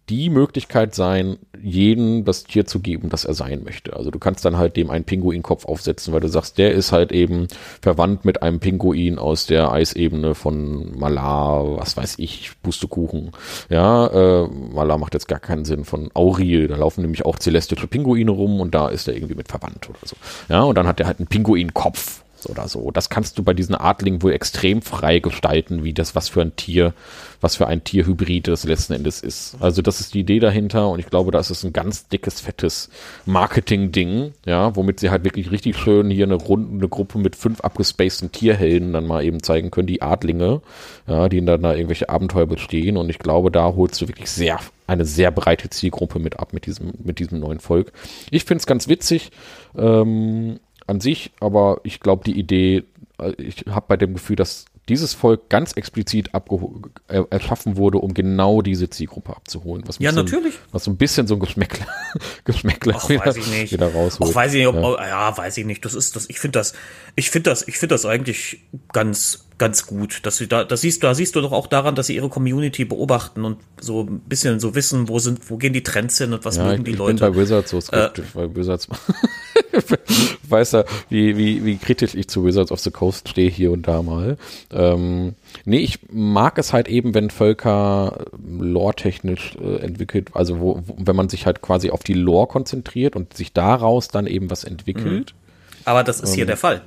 die Möglichkeit sein, jeden das Tier zu geben, das er sein möchte. Also du kannst dann halt dem einen Pinguinkopf aufsetzen, weil du sagst, der ist halt eben verwandt mit einem Pinguin aus der Eisebene von Malar, was weiß ich, Pustekuchen. Ja, äh, Malar macht jetzt gar keinen Sinn von Auril, da laufen nämlich auch celestische Pinguine rum und da ist er irgendwie mit verwandt oder so. Ja, und dann hat er halt einen Pinguinkopf oder so. Das kannst du bei diesen Adlingen wohl extrem frei gestalten, wie das, was für ein Tier, was für ein Tierhybrid das letzten Endes ist. Also das ist die Idee dahinter und ich glaube, das ist ein ganz dickes, fettes Marketing-Ding, ja, womit sie halt wirklich richtig schön hier eine Runde, Gruppe mit fünf abgespaceden Tierhelden dann mal eben zeigen können, die Adlinge, ja, die dann da irgendwelche Abenteuer bestehen und ich glaube, da holst du wirklich sehr eine sehr breite Zielgruppe mit ab mit diesem, mit diesem neuen Volk. Ich finde es ganz witzig. Ähm, an sich, aber ich glaube, die Idee, äh, ich habe bei dem Gefühl, dass dieses Volk ganz explizit äh, erschaffen wurde, um genau diese Zielgruppe abzuholen. Was ja, natürlich. So, was so ein bisschen so ein Geschmäckler, Geschmäckler Ach, wieder, weiß ich nicht. wieder rausholt. Ach, weiß ich nicht, ob, ja. ja. weiß ich nicht. Das ist das, ich finde das, ich finde das, ich finde das eigentlich ganz, ganz gut. Dass sie da, das siehst du, da siehst du doch auch daran, dass sie ihre Community beobachten und so ein bisschen so wissen, wo sind, wo gehen die Trends hin und was ja, mögen die ich Leute. Ich bin bei Wizards so skeptisch, äh, weil Wizards weiß ja, wie, wie, wie kritisch ich zu Wizards of the Coast stehe hier und da mal. Ähm, nee, ich mag es halt eben, wenn Völker lore-technisch äh, entwickelt, also wo, wo, wenn man sich halt quasi auf die Lore konzentriert und sich daraus dann eben was entwickelt. Mhm. Aber das ist ähm, hier der Fall.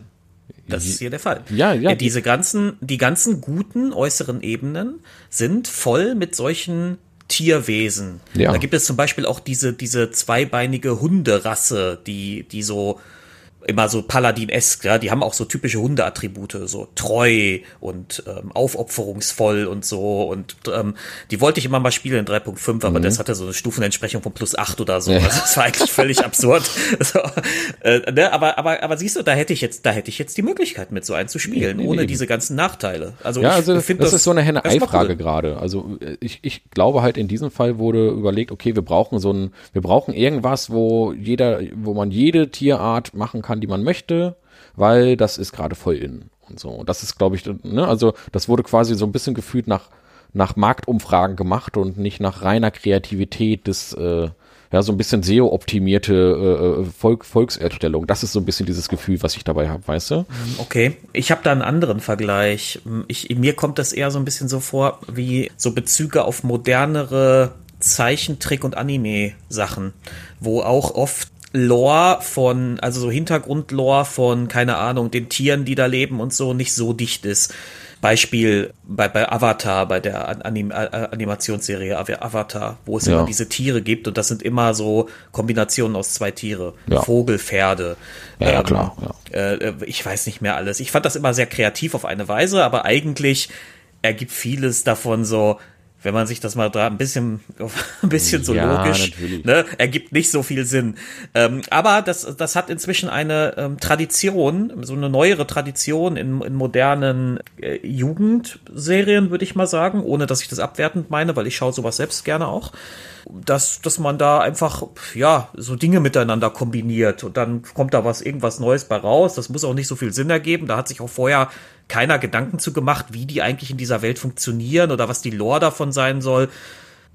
Das ist hier der Fall. Ja, ja. Diese ganzen, die ganzen guten äußeren Ebenen sind voll mit solchen Tierwesen. Ja. Da gibt es zum Beispiel auch diese, diese zweibeinige Hunderasse, die, die so immer so Paladin-esk, ja, die haben auch so typische Hundeattribute, so treu und ähm, aufopferungsvoll und so und ähm, die wollte ich immer mal spielen in 3.5, aber mhm. das hatte so eine Stufenentsprechung von plus 8 oder so, ja. also das war eigentlich völlig absurd. So, äh, ne? aber, aber, aber siehst du, da hätte ich jetzt, da hätte ich jetzt die Möglichkeit mit so einen zu spielen, nee, nee, ohne nee. diese ganzen Nachteile. Also ja, also ich finde das, das ist so eine Henne-Ei-Frage gerade. Also ich, ich glaube halt in diesem Fall wurde überlegt, okay, wir brauchen so ein, wir brauchen irgendwas, wo jeder, wo man jede Tierart machen kann kann, die man möchte, weil das ist gerade voll in und so. Und das ist, glaube ich, ne, also das wurde quasi so ein bisschen gefühlt nach nach Marktumfragen gemacht und nicht nach reiner Kreativität des äh, ja, so ein bisschen SEO-optimierte äh, äh, Volk, Volkserstellung. Das ist so ein bisschen dieses Gefühl, was ich dabei habe, weißt du? Okay, ich habe da einen anderen Vergleich. Ich, mir kommt das eher so ein bisschen so vor, wie so Bezüge auf modernere Zeichentrick- und Anime-Sachen, wo auch oft Lore von, also so Hintergrundlore von, keine Ahnung, den Tieren, die da leben und so, nicht so dicht ist. Beispiel bei, bei Avatar, bei der Anim Animationsserie Avatar, wo es ja. immer diese Tiere gibt und das sind immer so Kombinationen aus zwei Tiere. Ja. Vogel, Pferde. Ja, ja ähm, klar. Äh, ich weiß nicht mehr alles. Ich fand das immer sehr kreativ auf eine Weise, aber eigentlich ergibt vieles davon so, wenn man sich das mal da ein bisschen, ein bisschen so ja, logisch, ne, ergibt nicht so viel Sinn. Ähm, aber das, das hat inzwischen eine ähm, Tradition, so eine neuere Tradition in, in modernen äh, Jugendserien, würde ich mal sagen, ohne dass ich das abwertend meine, weil ich schaue sowas selbst gerne auch dass, dass man da einfach, ja, so Dinge miteinander kombiniert und dann kommt da was, irgendwas Neues bei raus. Das muss auch nicht so viel Sinn ergeben. Da hat sich auch vorher keiner Gedanken zu gemacht, wie die eigentlich in dieser Welt funktionieren oder was die Lore davon sein soll.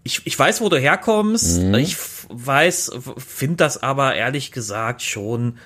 Ich, ich weiß, wo du herkommst. Mhm. Ich weiß, finde das aber ehrlich gesagt schon.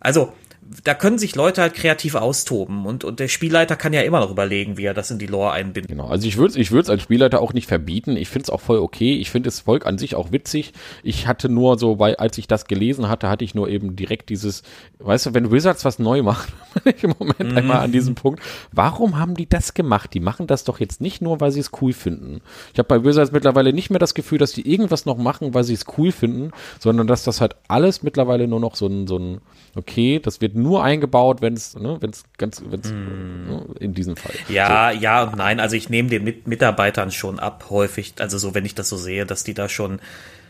Also, da können sich Leute halt kreativ austoben und, und der Spielleiter kann ja immer noch überlegen, wie er das in die Lore einbindet. Genau, also ich würde es ich würd's als Spielleiter auch nicht verbieten. Ich finde es auch voll okay. Ich finde das Volk an sich auch witzig. Ich hatte nur so, weil als ich das gelesen hatte, hatte ich nur eben direkt dieses, weißt du, wenn Wizards was neu macht, bin ich im Moment mhm. einmal an diesem Punkt, warum haben die das gemacht? Die machen das doch jetzt nicht nur, weil sie es cool finden. Ich habe bei Wizards mittlerweile nicht mehr das Gefühl, dass die irgendwas noch machen, weil sie es cool finden, sondern dass das halt alles mittlerweile nur noch so ein, so ein okay, das wird nur eingebaut, wenn es, ne, wenn es ganz, wenn es mm. ne, in diesem Fall. Ja, so. ja und nein. Also ich nehme den Mit Mitarbeitern schon ab, häufig. Also so, wenn ich das so sehe, dass die da schon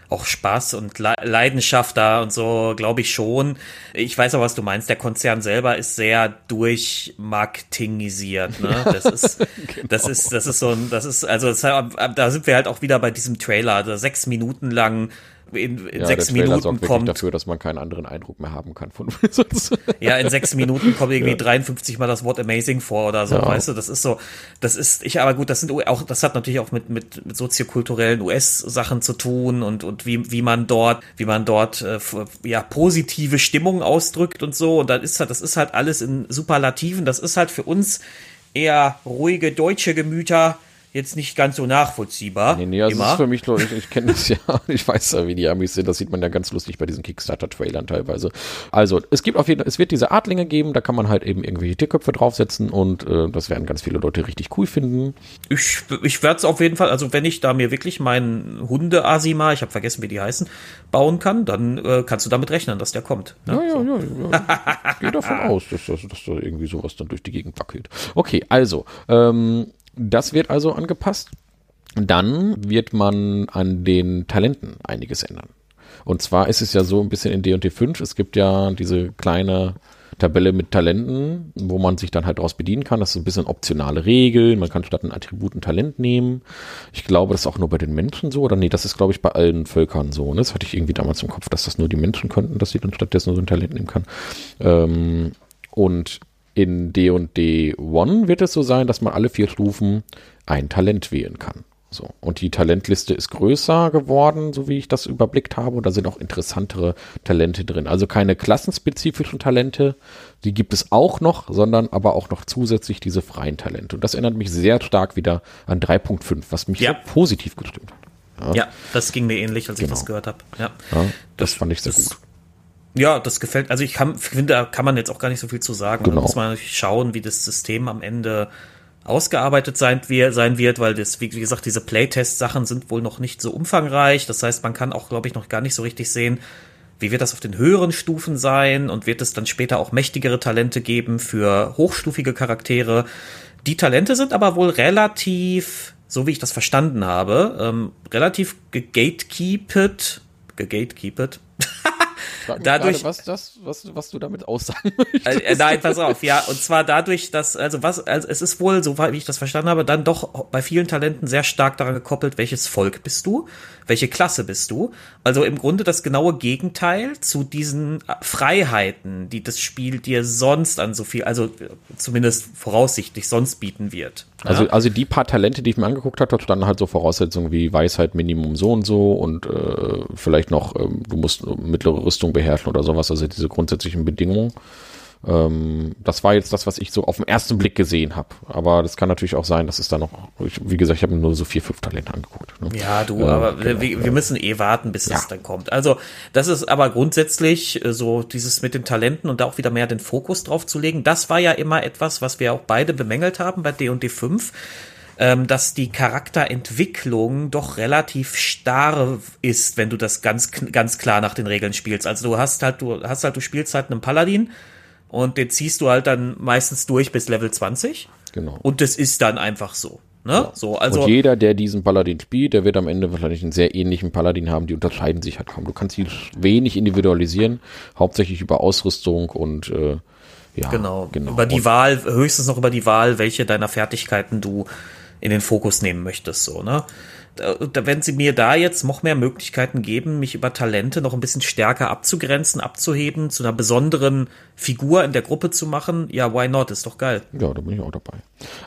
auch Spaß und Le Leidenschaft da und so, glaube ich schon. Ich weiß aber, was du meinst. Der Konzern selber ist sehr durchmarketingisiert. Ne? Das ist, genau. das ist, das ist so ein, das ist, also das, da sind wir halt auch wieder bei diesem Trailer, also sechs Minuten lang in, in ja, sechs Minuten sorgt kommt. dafür, dass man keinen anderen Eindruck mehr haben kann von Wizards. ja, in sechs Minuten kommt irgendwie ja. 53 mal das Wort Amazing vor oder so, ja. weißt du, das ist so, das ist, ich, aber gut, das sind auch, das hat natürlich auch mit, mit, mit soziokulturellen US-Sachen zu tun und, und wie, wie man dort, wie man dort, äh, ja, positive Stimmung ausdrückt und so, und dann ist halt, das ist halt alles in Superlativen, das ist halt für uns eher ruhige deutsche Gemüter, jetzt nicht ganz so nachvollziehbar. Nee, nee, also das ist für mich, ich, ich kenne das ja, ich weiß ja, wie die Amis sind, das sieht man ja ganz lustig bei diesen Kickstarter-Trailern teilweise. Also, es gibt auf jeden Fall, es wird diese Adlinge geben, da kann man halt eben irgendwelche Tierköpfe draufsetzen und äh, das werden ganz viele Leute richtig cool finden. Ich, ich werde es auf jeden Fall, also wenn ich da mir wirklich meinen Hunde-Asima, ich habe vergessen, wie die heißen, bauen kann, dann äh, kannst du damit rechnen, dass der kommt. Ne? Ja, ja, so. ja, ja. Ich gehe davon aus, dass, dass, dass da irgendwie sowas dann durch die Gegend wackelt. Okay, also, ähm, das wird also angepasst. Dann wird man an den Talenten einiges ändern. Und zwar ist es ja so ein bisschen in D&D 5, es gibt ja diese kleine Tabelle mit Talenten, wo man sich dann halt daraus bedienen kann. Das ist ein bisschen optionale Regeln. Man kann statt ein Attribut ein Talent nehmen. Ich glaube, das ist auch nur bei den Menschen so. Oder nee, das ist, glaube ich, bei allen Völkern so. Ne? Das hatte ich irgendwie damals im Kopf, dass das nur die Menschen könnten, dass sie dann stattdessen so ein Talent nehmen kann. Ähm, und in D&D One wird es so sein, dass man alle vier Stufen ein Talent wählen kann. So. Und die Talentliste ist größer geworden, so wie ich das überblickt habe. Und da sind auch interessantere Talente drin. Also keine klassenspezifischen Talente, die gibt es auch noch, sondern aber auch noch zusätzlich diese freien Talente. Und das erinnert mich sehr stark wieder an 3.5, was mich ja. positiv gestimmt hat. Ja. ja. das ging mir ähnlich, als genau. ich das gehört habe. Ja. ja. das, das, fand ich sehr gut. Ja, das gefällt. Also ich kann, finde, da kann man jetzt auch gar nicht so viel zu sagen. Genau. Da muss man natürlich schauen, wie das System am Ende ausgearbeitet sein, sein wird, weil das, wie gesagt, diese Playtest-Sachen sind wohl noch nicht so umfangreich. Das heißt, man kann auch, glaube ich, noch gar nicht so richtig sehen, wie wird das auf den höheren Stufen sein und wird es dann später auch mächtigere Talente geben für hochstufige Charaktere. Die Talente sind aber wohl relativ, so wie ich das verstanden habe, ähm, relativ gegatekeepet, gegatekeepet, dadurch, grade, was, das, was, was du damit aussagen möchtest. Äh, äh, nein, pass auf, ja, und zwar dadurch, dass, also was, also es ist wohl, so wie ich das verstanden habe, dann doch bei vielen Talenten sehr stark daran gekoppelt, welches Volk bist du, welche Klasse bist du. Also im Grunde das genaue Gegenteil zu diesen Freiheiten, die das Spiel dir sonst an so viel, also zumindest voraussichtlich sonst bieten wird. Also, also die paar Talente, die ich mir angeguckt habe, standen halt so Voraussetzungen wie Weisheit Minimum so und so und äh, vielleicht noch, äh, du musst mittlere Rüstung beherrschen oder sowas, also diese grundsätzlichen Bedingungen. Ähm, das war jetzt das, was ich so auf den ersten Blick gesehen habe. Aber das kann natürlich auch sein, dass es da noch, ich, wie gesagt, ich habe mir nur so vier, fünf Talente angeguckt. Ne? Ja, du, äh, aber genau, wir, wir, müssen eh warten, bis ja. das dann kommt. Also das ist aber grundsätzlich äh, so dieses mit den Talenten und da auch wieder mehr den Fokus drauf zu legen. Das war ja immer etwas, was wir auch beide bemängelt haben bei D&D 5 ähm, dass die Charakterentwicklung doch relativ starr ist, wenn du das ganz, ganz klar nach den Regeln spielst. Also du hast halt, du hast halt, du spielst halt einen Paladin und den ziehst du halt dann meistens durch bis Level 20. Genau. Und das ist dann einfach so. Ne? Ja. So, also und jeder, der diesen Paladin spielt, der wird am Ende wahrscheinlich einen sehr ähnlichen Paladin haben. Die unterscheiden sich halt kaum. Du kannst sie wenig individualisieren, hauptsächlich über Ausrüstung und äh, ja, genau. genau. Über die und Wahl, höchstens noch über die Wahl, welche deiner Fertigkeiten du in den Fokus nehmen möchtest, so, ne? wenn sie mir da jetzt noch mehr Möglichkeiten geben, mich über Talente noch ein bisschen stärker abzugrenzen, abzuheben, zu einer besonderen Figur in der Gruppe zu machen, ja, why not? Ist doch geil. Ja, da bin ich auch dabei.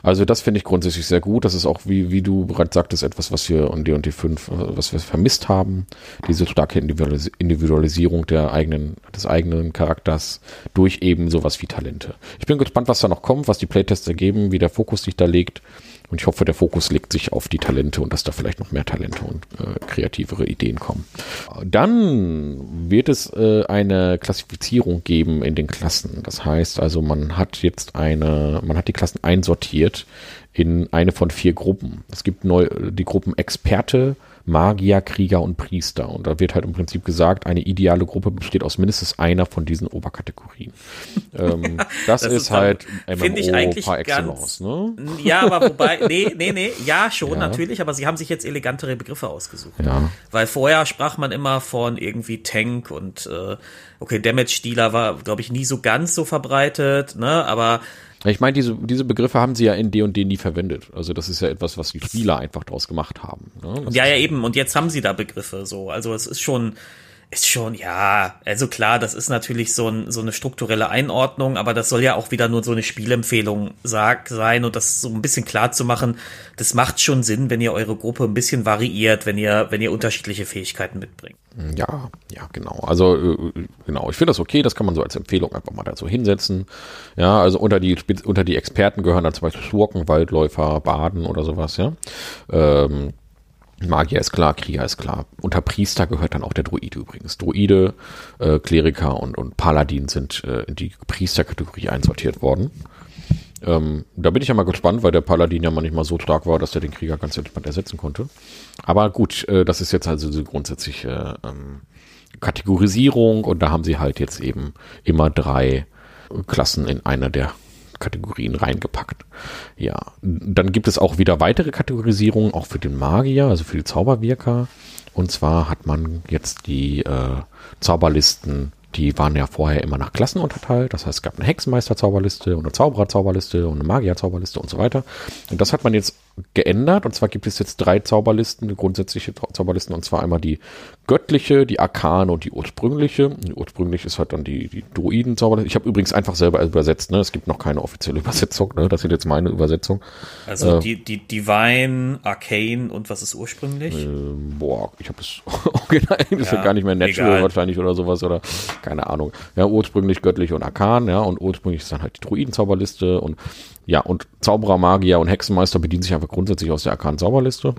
Also das finde ich grundsätzlich sehr gut. Das ist auch, wie, wie du bereits sagtest, etwas, was wir und die fünf, was wir vermisst haben. Diese starke Individualisierung der eigenen, des eigenen Charakters durch eben sowas wie Talente. Ich bin gespannt, was da noch kommt, was die Playtests ergeben, wie der Fokus sich da legt. Und ich hoffe, der Fokus legt sich auf die Talente und dass da vielleicht noch mehr Talente und äh, kreativere Ideen kommen. Dann wird es äh, eine Klassifizierung geben in den Klassen. Das heißt also, man hat jetzt eine, man hat die Klassen einsortiert in eine von vier Gruppen. Es gibt neu die Gruppen Experte, Magier, Krieger und Priester. Und da wird halt im Prinzip gesagt, eine ideale Gruppe besteht aus mindestens einer von diesen Oberkategorien. ähm, das, das, ist, ist halt MMO ich eigentlich par excellence, ne? Ja, aber wobei, nee, nee, nee, ja schon, ja. natürlich, aber sie haben sich jetzt elegantere Begriffe ausgesucht. Ja. Weil vorher sprach man immer von irgendwie Tank und äh, okay, Damage-Dealer war, glaube ich, nie so ganz so verbreitet, ne? Aber ich meine, diese, diese Begriffe haben sie ja in D&D nie verwendet. Also das ist ja etwas, was die Spieler einfach draus gemacht haben. Ne? Ja, ja, eben. Und jetzt haben sie da Begriffe so. Also es ist schon, ist schon, ja, also klar, das ist natürlich so, ein, so eine strukturelle Einordnung, aber das soll ja auch wieder nur so eine Spielempfehlung sag, sein und das so ein bisschen klar zu machen, das macht schon Sinn, wenn ihr eure Gruppe ein bisschen variiert, wenn ihr, wenn ihr unterschiedliche Fähigkeiten mitbringt. Ja, ja, genau. Also, äh, genau, ich finde das okay, das kann man so als Empfehlung einfach mal dazu hinsetzen. Ja, also unter die, unter die Experten gehören dann zum Beispiel Schurken, Waldläufer, Baden oder sowas, ja. Ähm, Magier ist klar, Krieger ist klar. Unter Priester gehört dann auch der Druide übrigens. Druide, äh, Kleriker und, und Paladin sind äh, in die Priesterkategorie einsortiert worden. Ähm, da bin ich ja mal gespannt, weil der Paladin ja manchmal so stark war, dass er den Krieger ganz entspannt ersetzen konnte. Aber gut, äh, das ist jetzt also die grundsätzliche ähm, Kategorisierung und da haben sie halt jetzt eben immer drei Klassen in einer der Kategorien reingepackt. Ja, dann gibt es auch wieder weitere Kategorisierungen, auch für den Magier, also für die Zauberwirker. Und zwar hat man jetzt die äh, Zauberlisten die waren ja vorher immer nach Klassen unterteilt. Das heißt, es gab eine Hexenmeister-Zauberliste und eine Zauberer-Zauberliste und eine Magier-Zauberliste und so weiter. Und das hat man jetzt geändert. Und zwar gibt es jetzt drei Zauberlisten, grundsätzliche Zauberlisten. Und zwar einmal die göttliche, die arkane und die ursprüngliche. Die ursprüngliche ist halt dann die, die Druiden-Zauberliste. Ich habe übrigens einfach selber übersetzt. Ne? Es gibt noch keine offizielle Übersetzung. Ne? Das ist jetzt meine Übersetzung. Also äh, die, die Divine, Arcane und was ist ursprünglich? Äh, boah, ich habe es original Englisch ja, gar nicht mehr. Natural egal. wahrscheinlich oder sowas. Oder keine Ahnung. Ja, ursprünglich göttlich und arkan. Ja, und ursprünglich ist dann halt die Druiden-Zauberliste. Und ja, und Zauberer, Magier und Hexenmeister bedienen sich einfach grundsätzlich aus der arkanen Zauberliste.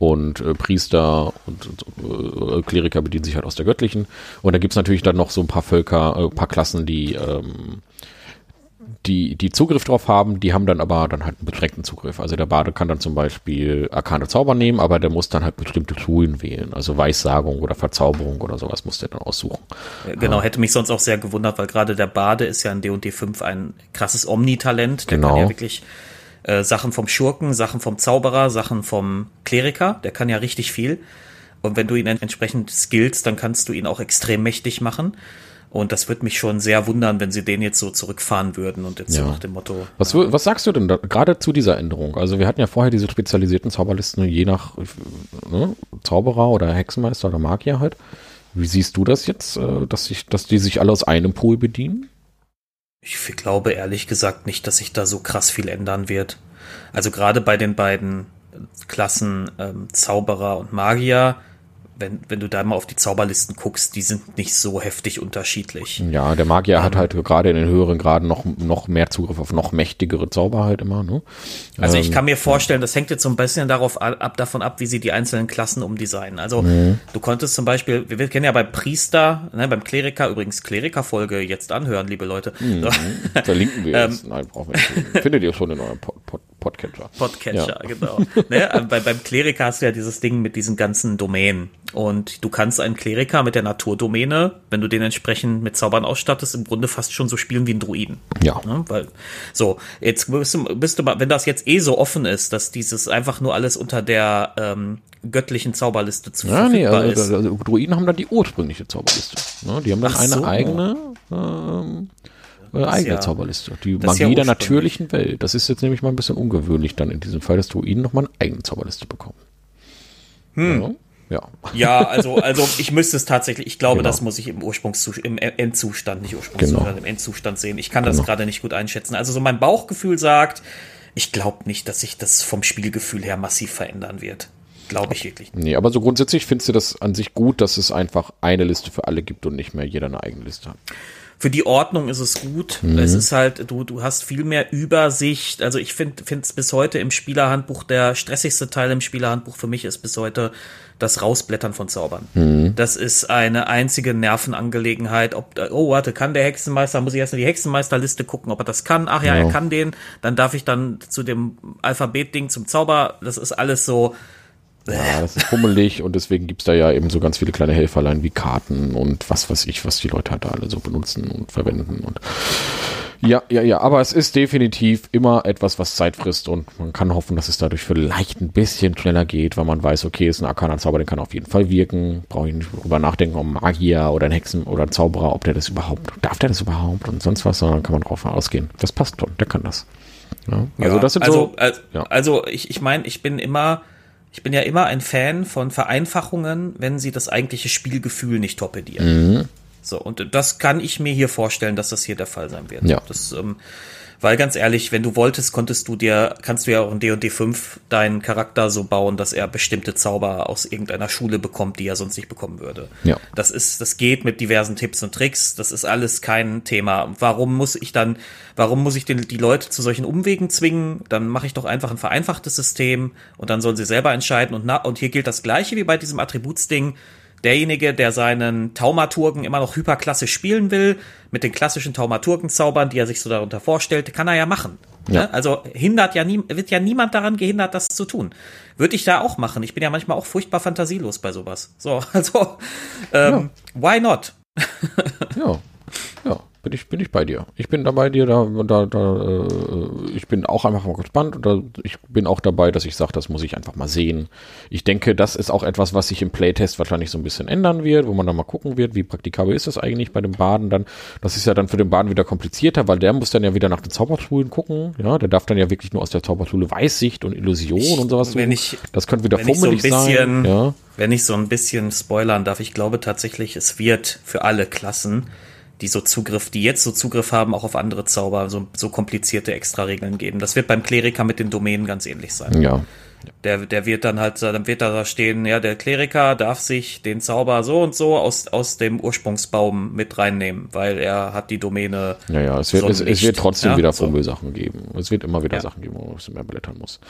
Und äh, Priester und, äh, Kleriker bedienen sich halt aus der göttlichen. Und da gibt's natürlich dann noch so ein paar Völker, äh, paar Klassen, die ähm, die, die Zugriff drauf haben, die haben dann aber dann halt einen beschränkten Zugriff. Also der Bade kann dann zum Beispiel arkane Zauber nehmen, aber der muss dann halt bestimmte Schulen wählen. Also Weissagung oder Verzauberung oder sowas muss der dann aussuchen. Genau, hätte mich sonst auch sehr gewundert, weil gerade der Bade ist ja in D&D 5 ein krasses Omnitalent. Der genau. kann ja wirklich äh, Sachen vom Schurken, Sachen vom Zauberer, Sachen vom Kleriker. Der kann ja richtig viel. Und wenn du ihn entsprechend skillst, dann kannst du ihn auch extrem mächtig machen. Und das würde mich schon sehr wundern, wenn sie den jetzt so zurückfahren würden und jetzt ja. so nach dem Motto. Was, ja. was sagst du denn da, gerade zu dieser Änderung? Also wir hatten ja vorher diese spezialisierten Zauberlisten, je nach ne, Zauberer oder Hexenmeister oder Magier halt. Wie siehst du das jetzt, äh, dass, sich, dass die sich alle aus einem Pool bedienen? Ich glaube ehrlich gesagt nicht, dass sich da so krass viel ändern wird. Also gerade bei den beiden Klassen ähm, Zauberer und Magier wenn, wenn du da mal auf die Zauberlisten guckst, die sind nicht so heftig unterschiedlich. Ja, der Magier ähm, hat halt gerade in den höheren Graden noch, noch mehr Zugriff auf noch mächtigere Zauber halt immer, ne? Also ich ähm, kann mir vorstellen, das hängt jetzt so ein bisschen darauf ab, davon ab, wie sie die einzelnen Klassen umdesignen. Also mhm. du konntest zum Beispiel, wir kennen ja beim Priester, ne, beim Kleriker, übrigens Kleriker-Folge jetzt anhören, liebe Leute. Mhm. So. Verlinken wir jetzt. Ähm, Nein, brauchen wir nicht. Findet ihr schon in eurem Pod, Pod Podcatcher. Podcatcher, ja. genau. ne? Bei, beim Kleriker hast du ja dieses Ding mit diesen ganzen Domänen. Und du kannst einen Kleriker mit der Naturdomäne, wenn du den entsprechend mit Zaubern ausstattest, im Grunde fast schon so spielen wie ein Druiden. Ja. Ne? Weil, so, jetzt bist du, bist du mal, wenn das jetzt eh so offen ist, dass dieses einfach nur alles unter der ähm, göttlichen Zauberliste zu ja, nee, also, ist. Also, Druiden haben dann die ursprüngliche Zauberliste. Ne? Die haben dann Ach eine so. eigene ähm, äh, eigene ja, Zauberliste. Die Magie ja der natürlichen Welt. Das ist jetzt nämlich mal ein bisschen ungewöhnlich dann in diesem Fall, dass Druiden nochmal eine eigene Zauberliste bekommen. Hm. Ja. Ja, also, also ich müsste es tatsächlich, ich glaube, genau. das muss ich im Ursprungszustand, im Endzustand, nicht Ursprungszustand, genau. im Endzustand sehen. Ich kann das genau. gerade nicht gut einschätzen. Also so mein Bauchgefühl sagt, ich glaube nicht, dass sich das vom Spielgefühl her massiv verändern wird. Glaube ich wirklich nicht. Nee, aber so grundsätzlich findest du das an sich gut, dass es einfach eine Liste für alle gibt und nicht mehr jeder eine eigene Liste hat für die Ordnung ist es gut. Mhm. Es ist halt, du, du hast viel mehr Übersicht. Also ich finde es bis heute im Spielerhandbuch, der stressigste Teil im Spielerhandbuch für mich ist bis heute das Rausblättern von Zaubern. Mhm. Das ist eine einzige Nervenangelegenheit. Ob, oh, warte, kann der Hexenmeister, muss ich erst in die Hexenmeisterliste gucken, ob er das kann. Ach ja, ja. er kann den. Dann darf ich dann zu dem Alphabet-Ding zum Zauber. Das ist alles so, ja, das ist pummelig und deswegen gibt's da ja eben so ganz viele kleine Helferlein wie Karten und was weiß ich, was die Leute halt da alle so benutzen und verwenden und ja, ja, ja, aber es ist definitiv immer etwas, was Zeit frisst und man kann hoffen, dass es dadurch vielleicht ein bisschen schneller geht, weil man weiß, okay, ist ein Arcana-Zauber, der kann auf jeden Fall wirken. Brauche ich nicht drüber nachdenken, um Magier oder ein Hexen oder ein Zauberer, ob der das überhaupt, darf der das überhaupt und sonst was, sondern kann man drauf ausgehen. Das passt schon, der kann das. Ja, also ja, das sind also, so. Also, ja. also ich, ich meine, ich bin immer, ich bin ja immer ein Fan von Vereinfachungen, wenn sie das eigentliche Spielgefühl nicht torpedieren. Mhm. So, und das kann ich mir hier vorstellen, dass das hier der Fall sein wird. Ja. Das, ähm, weil ganz ehrlich, wenn du wolltest, konntest du dir, kannst du ja auch in D&D 5 deinen Charakter so bauen, dass er bestimmte Zauber aus irgendeiner Schule bekommt, die er sonst nicht bekommen würde. Ja. Das ist, das geht mit diversen Tipps und Tricks. Das ist alles kein Thema. Warum muss ich dann, warum muss ich den, die Leute zu solchen Umwegen zwingen? Dann mache ich doch einfach ein vereinfachtes System und dann sollen sie selber entscheiden. Und, na, und hier gilt das Gleiche wie bei diesem Attributsding derjenige, der seinen Taumaturgen immer noch hyperklassisch spielen will, mit den klassischen Taumaturgenzaubern, die er sich so darunter vorstellt, kann er ja machen. Ja. Ne? Also hindert ja nie, wird ja niemand daran gehindert, das zu tun. Würde ich da auch machen. Ich bin ja manchmal auch furchtbar fantasielos bei sowas. So, also ähm, ja. why not? ja, ja bin ich, bin ich bei dir. Ich bin da bei dir, da, da, da äh, ich bin auch einfach mal gespannt oder ich bin auch dabei, dass ich sage, das muss ich einfach mal sehen. Ich denke, das ist auch etwas, was sich im Playtest wahrscheinlich so ein bisschen ändern wird, wo man dann mal gucken wird, wie praktikabel ist das eigentlich bei dem Baden dann. Das ist ja dann für den Baden wieder komplizierter, weil der muss dann ja wieder nach den Zauberschulen gucken. Ja, der darf dann ja wirklich nur aus der Zauberschule Weißsicht und Illusion ich, und sowas. Wenn ich, das könnte wieder fummelig so sein. Ja. Wenn ich so ein bisschen spoilern darf, ich glaube tatsächlich, es wird für alle Klassen die so Zugriff, die jetzt so Zugriff haben, auch auf andere Zauber, so, so komplizierte Extra-Regeln geben. Das wird beim Kleriker mit den Domänen ganz ähnlich sein. Ja. Der, der wird dann halt, dann wird da stehen, ja, der Kleriker darf sich den Zauber so und so aus, aus dem Ursprungsbaum mit reinnehmen, weil er hat die Domäne. Ja, ja, es wird, es, es, wird trotzdem ja, wieder Fummelsachen so. geben. Es wird immer wieder ja. Sachen geben, wo man mehr blättern muss.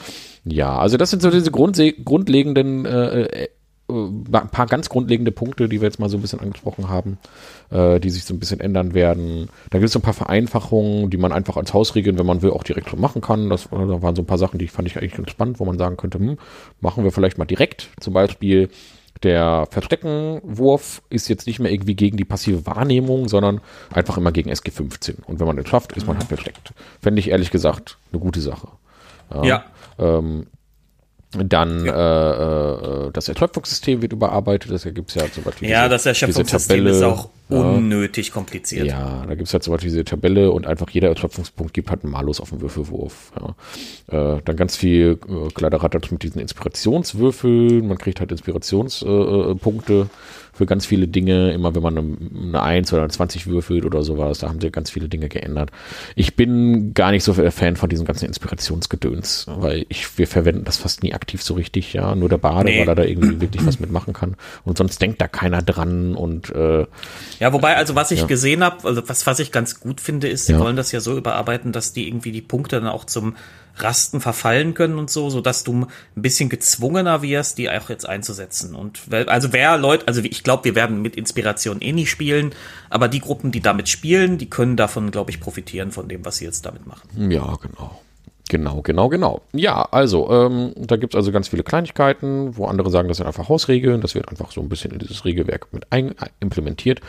Ja, also das sind so diese grundlegenden äh, ein äh, paar ganz grundlegende Punkte, die wir jetzt mal so ein bisschen angesprochen haben, äh, die sich so ein bisschen ändern werden. Da gibt es so ein paar Vereinfachungen, die man einfach als Hausregeln, wenn man will, auch direkt so machen kann. Das da waren so ein paar Sachen, die fand ich eigentlich ganz spannend, wo man sagen könnte, hm, machen wir vielleicht mal direkt. Zum Beispiel der Versteckenwurf ist jetzt nicht mehr irgendwie gegen die passive Wahrnehmung, sondern einfach immer gegen SG15. Und wenn man das schafft, ist man halt versteckt. Fände ich ehrlich gesagt eine gute Sache. Ja. ja. Ähm, dann ja. äh, äh, das Erschöpfungssystem wird überarbeitet. Das gibt es ja zum Beispiel. Ja, diese, das Erschöpfungssystem ist auch unnötig ja. kompliziert. Ja, da gibt es ja zum Beispiel diese Tabelle und einfach jeder Erschöpfungspunkt gibt halt einen Malus auf den Würfelwurf. Ja. Äh, dann ganz viel äh, Kladderadatsch mit diesen Inspirationswürfeln. Man kriegt halt Inspirationspunkte. Äh, für ganz viele Dinge. Immer wenn man eine, eine 1 oder eine 20 würfelt oder sowas, da haben sie ganz viele Dinge geändert. Ich bin gar nicht so Fan von diesem ganzen Inspirationsgedöns, weil ich, wir verwenden das fast nie aktiv so richtig, ja. Nur der Bade, nee. weil er da irgendwie wirklich was mitmachen kann. Und sonst denkt da keiner dran und äh, Ja, wobei, also was ich ja. gesehen habe, also was, was ich ganz gut finde, ist, sie ja. wollen das ja so überarbeiten, dass die irgendwie die Punkte dann auch zum Rasten verfallen können und so, so dass du ein bisschen gezwungener wirst, die auch jetzt einzusetzen. Und also wer Leute, also ich glaube, wir werden mit Inspiration eh nicht spielen, aber die Gruppen, die damit spielen, die können davon, glaube ich, profitieren von dem, was sie jetzt damit machen. Ja, genau. Genau, genau, genau. Ja, also, ähm, da gibt's also ganz viele Kleinigkeiten, wo andere sagen, das sind einfach Hausregeln. Das wird einfach so ein bisschen in dieses Regelwerk mit ein implementiert.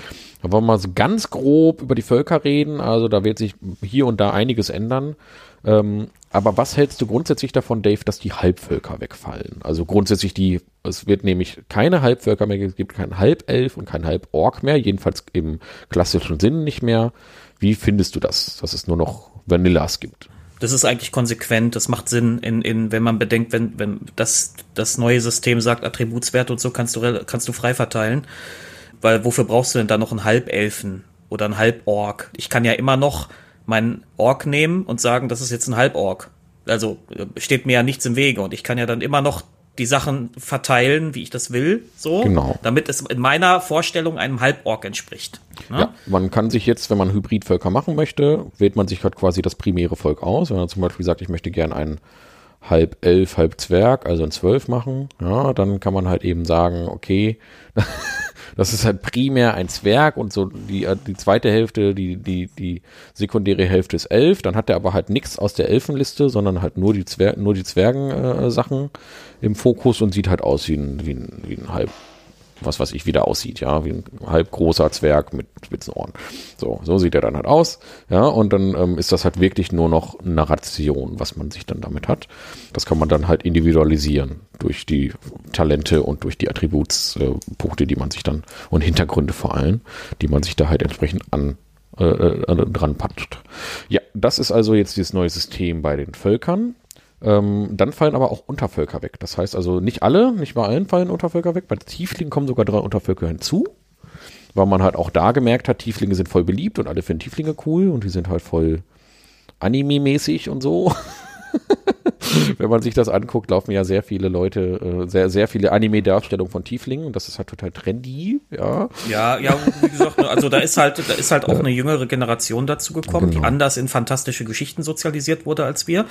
Da wollen wir mal so ganz grob über die Völker reden. Also da wird sich hier und da einiges ändern. Ähm, aber was hältst du grundsätzlich davon, Dave, dass die Halbvölker wegfallen? Also grundsätzlich die, es wird nämlich keine Halbvölker mehr, es gibt keinen Halbelf und keinen Halborg mehr, jedenfalls im klassischen Sinn nicht mehr. Wie findest du das, dass es nur noch Vanillas gibt? Das ist eigentlich konsequent, das macht Sinn, in, in, wenn man bedenkt, wenn, wenn das, das neue System sagt, Attributswerte und so kannst du, kannst du frei verteilen. Weil wofür brauchst du denn da noch einen Halbelfen oder einen Halborg? Ich kann ja immer noch meinen Ork nehmen und sagen, das ist jetzt ein Halborg. Also äh, steht mir ja nichts im Wege und ich kann ja dann immer noch die Sachen verteilen, wie ich das will, so, Genau. damit es in meiner Vorstellung einem Halborg entspricht. Ne? Ja, man kann sich jetzt, wenn man Hybridvölker machen möchte, wählt man sich halt quasi das primäre Volk aus. Wenn man zum Beispiel sagt, ich möchte gern einen halb elf, halb Zwerg, also ein Zwölf machen, ja, dann kann man halt eben sagen, okay, das ist halt primär ein Zwerg und so die, äh, die zweite Hälfte, die, die, die sekundäre Hälfte ist elf, dann hat er aber halt nichts aus der Elfenliste, sondern halt nur die, Zwer nur die Zwergen-Sachen im Fokus und sieht halt aus wie ein, wie ein, wie ein halb was weiß ich, wie der aussieht, ja, wie ein halb großer Zwerg mit spitzen Ohren. So, so sieht er dann halt aus, ja, und dann ähm, ist das halt wirklich nur noch Narration, was man sich dann damit hat. Das kann man dann halt individualisieren durch die Talente und durch die Attributspunkte, die man sich dann und Hintergründe vor allem, die man sich da halt entsprechend an äh, äh, dran patscht. Ja, das ist also jetzt dieses neue System bei den Völkern. Ähm, dann fallen aber auch Untervölker weg. Das heißt also nicht alle, nicht bei allen fallen Untervölker weg. Bei Tieflingen kommen sogar drei Untervölker hinzu, weil man halt auch da gemerkt hat, Tieflinge sind voll beliebt und alle finden Tieflinge cool und die sind halt voll Anime-mäßig und so. Wenn man sich das anguckt, laufen ja sehr viele Leute, äh, sehr, sehr viele Anime-Darstellungen von Tieflingen und das ist halt total trendy, ja. Ja, ja, wie gesagt, also da ist halt, da ist halt auch eine jüngere Generation dazu gekommen, Genau. die anders in fantastische Geschichten sozialisiert wurde als wir.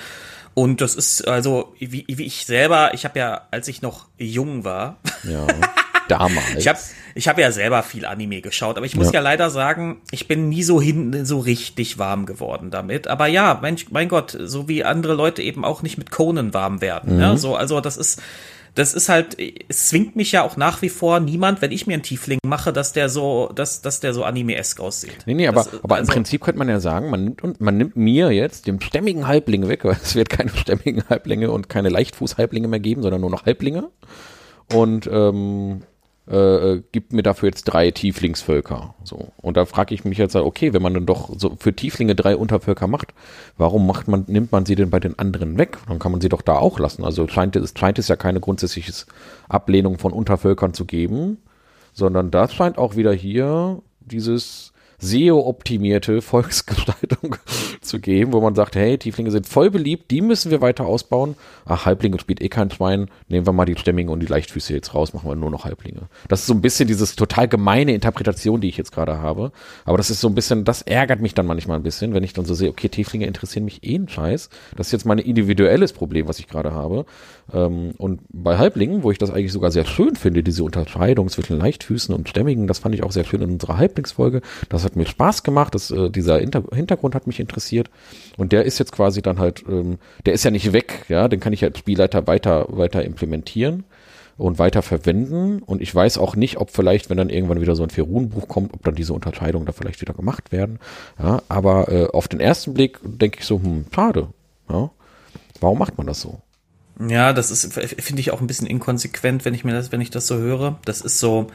Und das ist also, wie, wie ich selber, ich habe ja, als ich noch jung war, Ja, damals. ich habe ich hab ja selber viel Anime geschaut, aber ich muss Ja. ja. leider sagen, ich bin nie so hin, so richtig warm geworden damit. Aber ja, Mensch, mein Gott, so wie andere Leute eben auch nicht mit Conan warm werden. Mhm. Ja, so, also das ist, das ist halt, es zwingt mich ja auch nach wie vor niemand, wenn ich mir einen Tiefling mache, dass der so, dass, dass der so anime-esk aussieht. Nee, nee, aber, Das- aber im also- Prinzip könnte man ja sagen, man nimmt, und- man nimmt mir jetzt den stämmigen Halbling weg, weil es wird keine stämmigen Halblinge und keine Leichtfuß-Halblinge mehr geben, sondern nur noch Halblinge. Und ähm, äh, äh, gibt mir dafür jetzt drei Tieflingsvölker. So. Und da frage ich mich jetzt, okay, wenn man dann doch so für Tieflinge drei Untervölker macht, warum macht man, nimmt man sie denn bei den anderen weg? Dann kann man sie doch da auch lassen. Also scheint es, scheint es ja keine grundsätzliche Ablehnung von Untervölkern zu geben, sondern das scheint auch wieder hier dieses SEO-optimierte Volksgestaltung zu geben, wo man sagt, hey, Tieflinge sind voll beliebt, die müssen wir weiter ausbauen. Ach, Halblinge spielt eh kein Schwein, nehmen wir mal die Stämmigen und die Leichtfüße jetzt raus, machen wir nur noch Halblinge. Das ist so ein bisschen dieses total gemeine Interpretation, die ich jetzt gerade habe. Aber das ist so ein bisschen, das ärgert mich dann manchmal ein bisschen, wenn ich dann so sehe, okay, Tieflinge interessieren mich eh einen Scheiß. Das ist jetzt mein individuelles Problem, was ich gerade habe. Ähm, und bei Halblingen, wo ich das eigentlich sogar sehr schön finde, diese Unterscheidung zwischen Leichtfüßen und Stämmigen, das fand ich auch sehr schön in unserer Halblingsfolge. Das hat mir Spaß gemacht, das, äh, dieser Hinter Hintergrund hat mich interessiert. Und der ist jetzt quasi dann halt, ähm, der ist ja nicht weg, ja, den kann ich als Spielleiter weiter, weiter implementieren und weiter verwenden. Und ich weiß auch nicht, ob vielleicht, wenn dann irgendwann wieder so ein Ferun-Buch kommt, ob dann diese Unterscheidungen da vielleicht wieder gemacht werden. Ja, aber äh, auf den ersten Blick denke ich so, hm, schade. Ja. Warum macht man das so? Ja, das ist, finde ich auch ein bisschen inkonsequent, wenn ich mir das, wenn ich das so höre. Das ist so,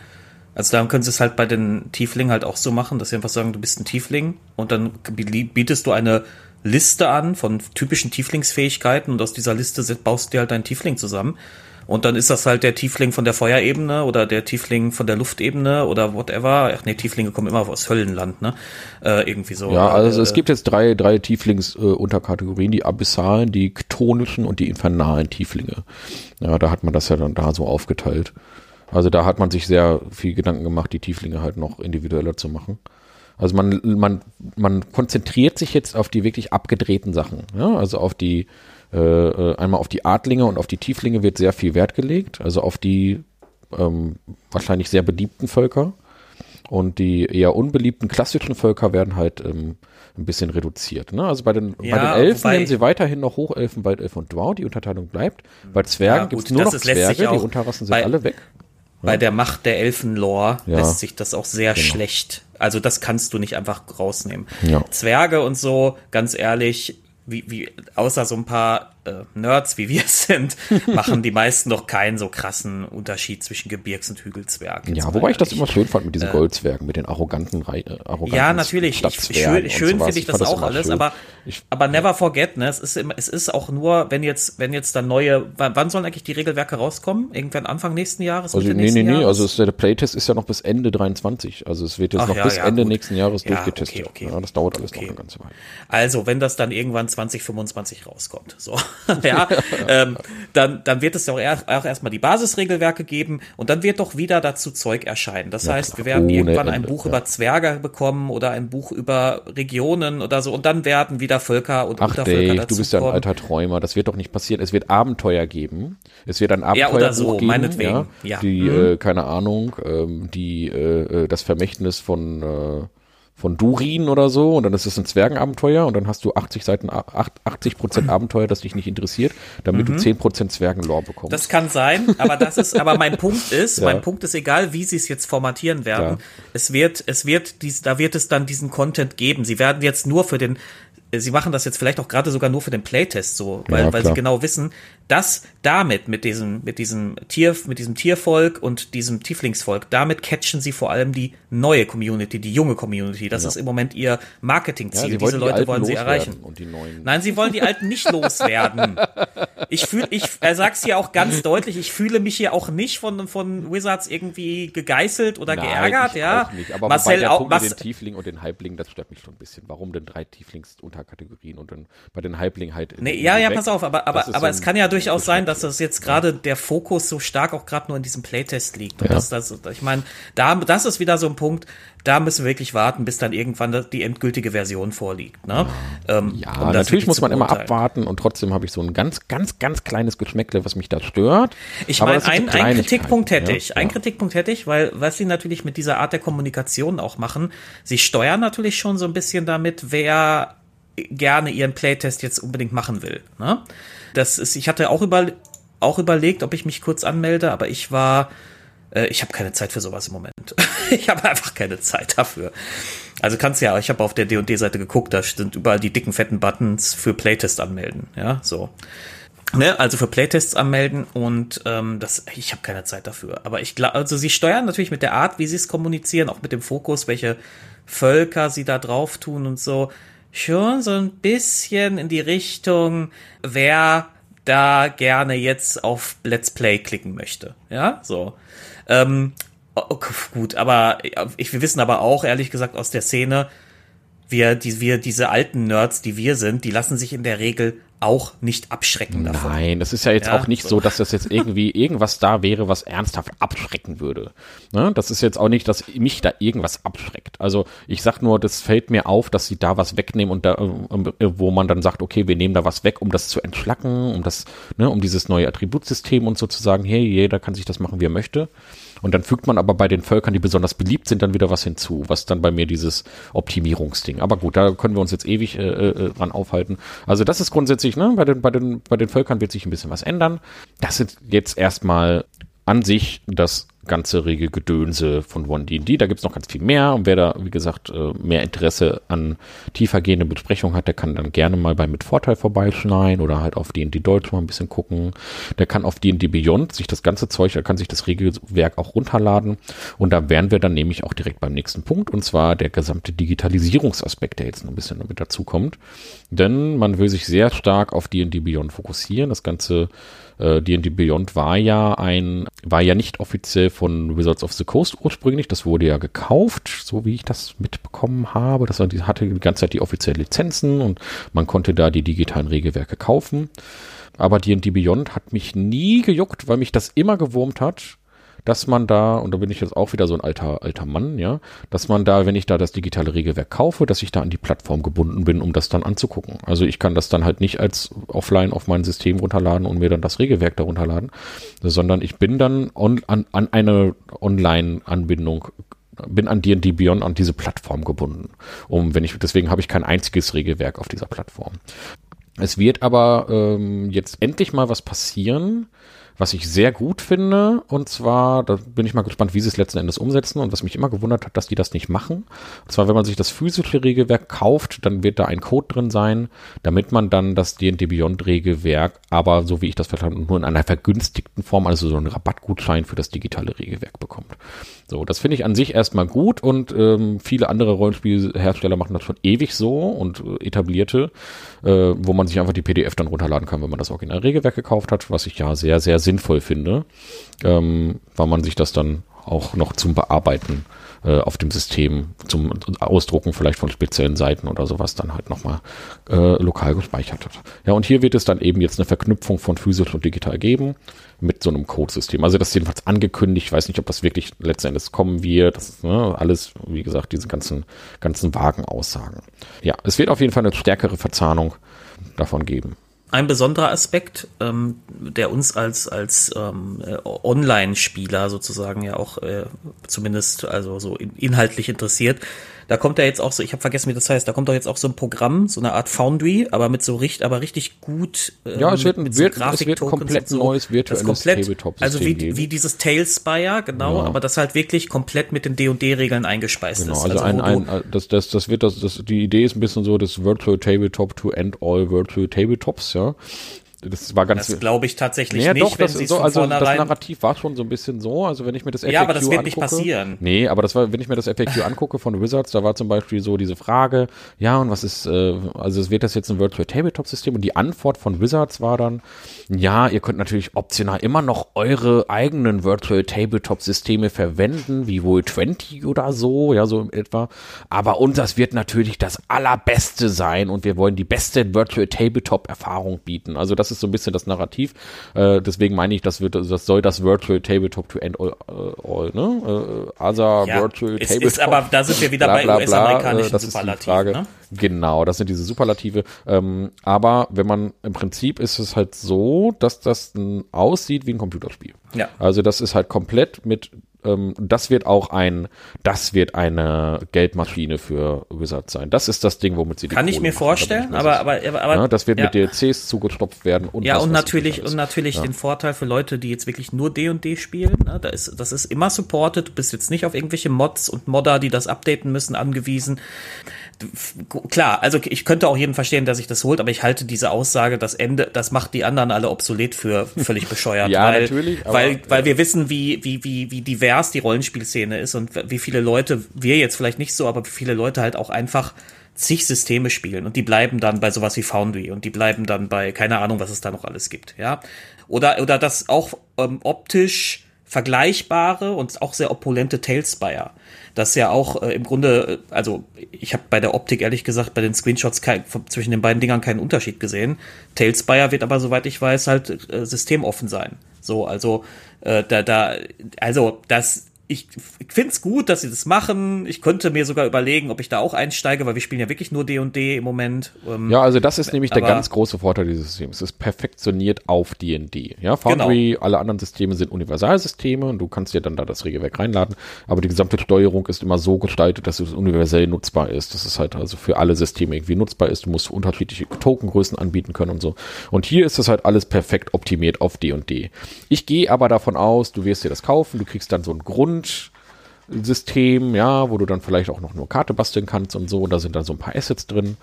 also da können sie es halt bei den Tieflingen halt auch so machen, dass sie einfach sagen, du bist ein Tiefling und dann bietest du eine Liste an von typischen Tieflingsfähigkeiten und aus dieser Liste baust du dir halt deinen Tiefling zusammen. Und dann ist das halt der Tiefling von der Feuerebene oder der Tiefling von der Luftebene oder whatever. Ach nee, Tieflinge kommen immer aus Höllenland, ne? Äh, irgendwie so. Ja, also äh, es gibt jetzt drei, drei Tieflings-Unterkategorien, die abyssalen, die chtonischen und die infernalen Tieflinge. Ja, da hat man das ja dann da so aufgeteilt. Also da hat man sich sehr viel Gedanken gemacht, die Tieflinge halt noch individueller zu machen. Also man, man, man konzentriert sich jetzt auf die wirklich abgedrehten Sachen. Ja? Also auf die, äh, äh, einmal auf die Adlinge und auf die Tieflinge wird sehr viel Wert gelegt. Also auf die ähm, wahrscheinlich sehr beliebten Völker. Und die eher unbeliebten klassischen Völker werden halt ähm, ein bisschen reduziert. Ne? Also bei den, bei Ja, den Elfen nehmen sie weiterhin noch Hochelfen, Waldelfen und Dwarf. Die Unterteilung bleibt. Bei Zwergen Ja, gibt es nur noch Zwerge. Die Unterrassen sind bei- alle weg. Bei der Macht der Elfenlore lässt sich das auch sehr schlecht. Also das kannst du nicht einfach rausnehmen. Zwerge und so, ganz ehrlich, wie, wie, außer so ein paar äh, Nerds wie wir sind, machen die meisten noch keinen so krassen Unterschied zwischen Gebirgs- und Hügelzwergen. Ja, wobei ich das immer schön fand mit diesen äh, Goldzwergen, mit den arroganten, äh, arroganten Ja, natürlich. Ich, schön schön finde ich das, auch alles, schön. aber, ich, aber never forget, ne, es ist, immer, es ist auch nur, wenn jetzt, wenn jetzt dann neue, wann, sollen eigentlich die Regelwerke rauskommen? Irgendwann Anfang nächsten Jahres? Also, nee, nee, nee, also es, der Playtest ist ja noch bis Ende 23. Also es wird jetzt Ach, noch ja, bis ja, Ende gut. nächsten Jahres ja, durchgetestet. Okay, okay. Ja, das dauert alles okay. noch eine ganze Weile. Also, wenn das dann irgendwann 2025 rauskommt, so, ja, ähm, dann, dann wird es ja auch, er, auch erstmal die Basisregelwerke geben und dann wird doch wieder dazu Zeug erscheinen. Das ja, heißt, wir werden irgendwann Ende, ein Buch ja. über Zwerge bekommen oder ein Buch über Regionen oder so und dann werden wieder Völker und Ach, Untervölker Dave, dazu du bist ja ein alter Träumer. Das wird doch nicht passieren. Es wird Abenteuer geben. Es wird ein Abenteuer ja, oder so, geben, meinetwegen. Ja, ja. Die, mhm. äh, keine Ahnung, ähm, die, äh, äh das Vermächtnis von, äh, von Durin oder so und dann ist es ein Zwergenabenteuer und dann hast du 80 Seiten, 80 Prozent Abenteuer, das dich nicht interessiert, damit mhm. du 10 Prozent Zwergenlore bekommst. Das kann sein, aber das ist, aber mein Punkt ist, ja. mein Punkt ist egal, wie sie es jetzt formatieren werden. Ja. Es wird, es wird dies, da wird es dann diesen Content geben. Sie werden jetzt nur für den sie machen das jetzt vielleicht auch gerade sogar nur für den Playtest so, weil, ja, weil sie genau wissen, dass damit mit diesem mit diesem Tier mit diesem Tiervolk und diesem Tieflingsvolk, damit catchen sie vor allem die neue Community, die junge Community. Das ja. ist im Moment ihr Marketingziel. Ja, Diese Leute die wollen sie erreichen. Nein, sie wollen die alten nicht loswerden. Ich fühle ich er sag's hier auch ganz deutlich, ich fühle mich hier auch nicht von von Wizards irgendwie gegeißelt oder Nein, geärgert, ja. Aber Marcel auch was den Tiefling und den Halbling, das stört mich schon ein bisschen. Warum denn drei Tieflings unter Unterkategorien und dann bei den Halbling halt. Nee, ja, ja, weg. pass auf, aber, aber, aber es kann ja durchaus sein, dass das jetzt gerade der Fokus so stark auch gerade nur in diesem Playtest liegt. Und ja. das, das, ich meine, da, das ist wieder so ein Punkt, da müssen wir wirklich warten, bis dann irgendwann die endgültige Version vorliegt. Ne? Ähm, ja, um natürlich muss man immer abwarten und trotzdem habe ich so ein ganz, ganz, ganz kleines Geschmäckle, was mich da stört. Ich meine, ein, ein Kritikpunkt hätte ich. Ja? Ein Kritikpunkt hätte ich, weil was sie natürlich mit dieser Art der Kommunikation auch machen, sie steuern natürlich schon so ein bisschen damit, wer gerne ihren Playtest jetzt unbedingt machen will. Ne? Das ist, ich hatte auch, über, auch überlegt, ob ich mich kurz anmelde, aber ich war, äh, ich habe keine Zeit für sowas im Moment. ich habe einfach keine Zeit dafür. Also kannst ja, ich habe auf der D&D-Seite geguckt, da sind überall die dicken fetten Buttons für Playtest anmelden. Ja, so. Ne, also für Playtests anmelden und ähm, das, ich habe keine Zeit dafür. Aber ich glaube, also sie steuern natürlich mit der Art, wie sie es kommunizieren, auch mit dem Fokus, welche Völker sie da drauf tun und so schon so ein bisschen in die Richtung, wer da gerne jetzt auf Let's Play klicken möchte. Ja, so. Ähm, okay, gut, aber ich, wir wissen aber auch, ehrlich gesagt, aus der Szene, wir, die, wir, diese alten Nerds, die wir sind, die lassen sich in der Regel auch nicht abschrecken davon. Nein, das ist ja jetzt ja, auch nicht so. so. dass das jetzt irgendwie irgendwas da wäre, was ernsthaft abschrecken würde. Ne? Das ist jetzt auch nicht, dass mich da irgendwas abschreckt. Also ich sag nur, das fällt mir auf, dass sie da was wegnehmen und da, äh, wo man dann sagt, okay, wir nehmen da was weg, um das zu entschlacken, um das, ne, um dieses neue Attributsystem und so zu sagen, hey, jeder kann sich das machen, wie er möchte. Und dann fügt man aber bei den Völkern, die besonders beliebt sind, dann wieder was hinzu, was dann bei mir dieses Optimierungsding. Aber gut, da können wir uns jetzt ewig äh, äh, dran aufhalten. Also das ist grundsätzlich, ne, bei den, bei den, bei den Völkern wird sich ein bisschen was ändern. Das sind jetzt erstmal an sich das ganze Regelgedönse von OneD&D. Da gibt's noch ganz viel mehr und wer da, wie gesagt, äh, mehr Interesse an tiefergehende Besprechungen hat, der kann dann gerne mal bei Mit Vorteil vorbeischneiden oder halt auf D&D Deutsch mal ein bisschen gucken. Der kann auf D&D Beyond sich das ganze Zeug, er kann sich das Regelwerk auch runterladen und da wären wir dann nämlich auch direkt beim nächsten Punkt und zwar der gesamte Digitalisierungsaspekt, der jetzt noch ein bisschen damit dazukommt. Denn man will sich sehr stark auf D&D Beyond fokussieren. Das ganze D&D äh, Beyond war ja ein, war ja nicht offiziell von Wizards of the Coast ursprünglich. Das wurde ja gekauft, so wie ich das mitbekommen habe. Das hatte die ganze Zeit die offiziellen Lizenzen und man konnte da die digitalen Regelwerke kaufen. Aber D&D Beyond hat mich nie gejuckt, weil mich das immer gewurmt hat dass man da, und da bin ich jetzt auch wieder so ein alter, alter Mann, ja, dass man da, wenn ich da das digitale Regelwerk kaufe, dass ich da an die Plattform gebunden bin, um das dann anzugucken. Also ich kann das dann halt nicht als offline auf mein System runterladen und mir dann das Regelwerk da runterladen, sondern ich bin dann on, an, an eine Online-Anbindung bin an D&D Beyond an diese Plattform gebunden. Um, wenn ich, deswegen habe ich kein einziges Regelwerk auf dieser Plattform. Es wird aber ähm, jetzt endlich mal was passieren, was ich sehr gut finde. Und zwar, da bin ich mal gespannt, wie sie es letzten Endes umsetzen. Und was mich immer gewundert hat, dass die das nicht machen. Und zwar, wenn man sich das physische Regelwerk kauft, dann wird da ein Code drin sein, damit man dann das D&D Beyond Regelwerk, aber so wie ich das verstanden nur in einer vergünstigten Form, also so einen Rabattgutschein für das digitale Regelwerk bekommt. So, das finde ich an sich erstmal gut und ähm, viele andere Rollenspielhersteller machen das schon ewig so und äh, etablierte, äh, wo man sich einfach die PDF dann runterladen kann, wenn man das Original Regelwerk gekauft hat, was ich ja sehr, sehr sinnvoll finde, ähm, weil man sich das dann auch noch zum Bearbeiten äh, auf dem System, zum Ausdrucken vielleicht von speziellen Seiten oder sowas dann halt nochmal äh, lokal gespeichert hat. Ja, und hier wird es dann eben jetzt eine Verknüpfung von physisch und digital geben mit so einem Codesystem. Also das ist jedenfalls angekündigt. Ich weiß nicht, ob das wirklich letzten Endes kommen wird. Das ist ne, alles, wie gesagt, diese ganzen, ganzen vagen Aussagen. Ja, es wird auf jeden Fall eine stärkere Verzahnung davon geben ein besonderer Aspekt, ähm, der uns als als ähm, äh, Online-Spieler sozusagen ja auch äh, zumindest also so inhaltlich interessiert, da kommt ja jetzt auch so, ich habe vergessen, wie das heißt, da kommt doch jetzt auch so ein Programm, so eine Art Foundry, aber mit so richtig, aber richtig gut. Ähm, ja, es wird, ein, wird, so es wird komplett so, neues virtuelles komplett, Tabletop-System Also wie, geben. wie dieses Tailspire, genau, ja. aber das halt wirklich komplett mit den D&D-Regeln eingespeist genau, ist. Also, also ein, ein, das, das, das wird, das, das, die Idee ist ein bisschen so, das Virtual Tabletop to end all Virtual Tabletops, ja das war ganz. Das glaube ich tatsächlich nee, nicht, doch, wenn sie so, also das Narrativ war schon so ein bisschen so. Also wenn ich mir das FAQ Ja, aber das wird angucke, nicht passieren. Nee, aber das war, wenn ich mir das FAQ angucke von Wizards, da war zum Beispiel so diese Frage, ja und was ist, äh, also es wird das jetzt ein Virtual Tabletop System und die Antwort von Wizards war dann, ja, ihr könnt natürlich optional immer noch eure eigenen Virtual Tabletop Systeme verwenden, wie wohl 20 oder so, ja so etwa. Aber unseres wird natürlich das allerbeste sein und wir wollen die beste Virtual Tabletop Erfahrung bieten. Also das ist so ein bisschen das Narrativ. Äh, deswegen meine ich, das wird, das soll das Virtual Tabletop to End All, uh, all ne? Äh, ASA ja, Virtual es Tabletop. Ist aber da sind wir wieder bla, bla, bei US-amerikanischen äh, Superlativen. Ne? Genau, das sind diese Superlative. Ähm, aber wenn man im Prinzip ist es halt so, dass das aussieht wie ein Computerspiel. Ja. Also das ist halt komplett mit ähm, das wird auch ein, das wird eine Geldmaschine für Wizards sein. Das ist das Ding, womit sie die Kann Kohle ich mir machen, vorstellen, aber, aber, aber, aber ja, das wird ja. mit DLCs zugestopft werden und ja was, und natürlich und natürlich ja. den Vorteil für Leute, die jetzt wirklich nur D und D spielen. Ne, da ist, das ist immer supported. Du bist jetzt nicht auf irgendwelche Mods und Modder, die das updaten müssen, angewiesen klar, also ich könnte auch jeden verstehen, der sich das holt, aber ich halte diese Aussage, das Ende, das macht die anderen alle obsolet für völlig bescheuert. ja, weil, natürlich. Aber, weil, weil wir wissen, wie, wie, wie, wie divers die Rollenspielszene ist und wie viele Leute, wir jetzt vielleicht nicht so, aber wie viele Leute halt auch einfach zig Systeme spielen und die bleiben dann bei sowas wie Foundry und die bleiben dann bei, keine Ahnung, was es da noch alles gibt, ja. Oder, oder das auch ähm, optisch vergleichbare und auch sehr opulente Tailspire das ja auch äh, im Grunde, äh, also ich habe bei der Optik ehrlich gesagt bei den Screenshots kein, zwischen den beiden Dingern keinen Unterschied gesehen. Tailspire wird aber, soweit ich weiß, halt äh, systemoffen sein. So, also äh, da, da, also das ich finde es gut, dass sie das machen. Ich könnte mir sogar überlegen, ob ich da auch einsteige, weil wir spielen ja wirklich nur D&D &D im Moment. Ähm, ja, also das ist nämlich der ganz große Vorteil dieses Systems. Es ist perfektioniert auf D&D. Ja, Foundry, genau. alle anderen Systeme sind Universalsysteme und du kannst dir dann da das Regelwerk reinladen, aber die gesamte Steuerung ist immer so gestaltet, dass es universell nutzbar ist. Das ist halt also für alle Systeme irgendwie nutzbar ist. Du musst unterschiedliche Tokengrößen anbieten können und so. Und hier ist das halt alles perfekt optimiert auf D&D. &D. Ich gehe aber davon aus, du wirst dir das kaufen, du kriegst dann so einen Grund System, ja, wo du dann vielleicht auch noch nur Karte basteln kannst und so. Da sind dann so ein paar Assets drin.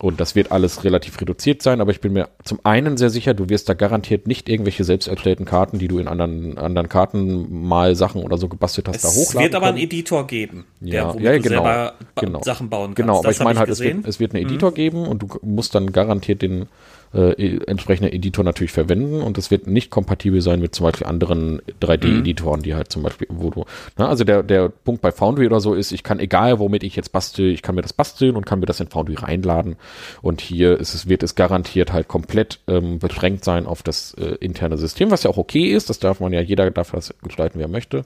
Und das wird alles relativ reduziert sein, aber ich bin mir zum einen sehr sicher, du wirst da garantiert nicht irgendwelche selbst erstellten Karten, die du in anderen, anderen Karten mal Sachen oder so gebastelt hast, es da hochladen Es wird aber einen Editor geben, ja, der, ja, du genau, selber genau. Sachen bauen genau, kannst. Genau, aber ich meine halt, es wird, es wird einen Editor mhm. geben und du musst dann garantiert den äh, e, entsprechende Editor natürlich verwenden und es wird nicht kompatibel sein mit zum Beispiel anderen 3D-Editoren, mhm. die halt zum Beispiel, wo du, na, also der, der Punkt bei Foundry oder so ist, ich kann, egal womit ich jetzt bastel, ich kann mir das basteln und kann mir das in Foundry reinladen und hier ist es, wird es garantiert halt komplett ähm, beschränkt sein auf das äh, interne System, was ja auch okay ist, das darf man ja, jeder darf das gestalten, wie er möchte.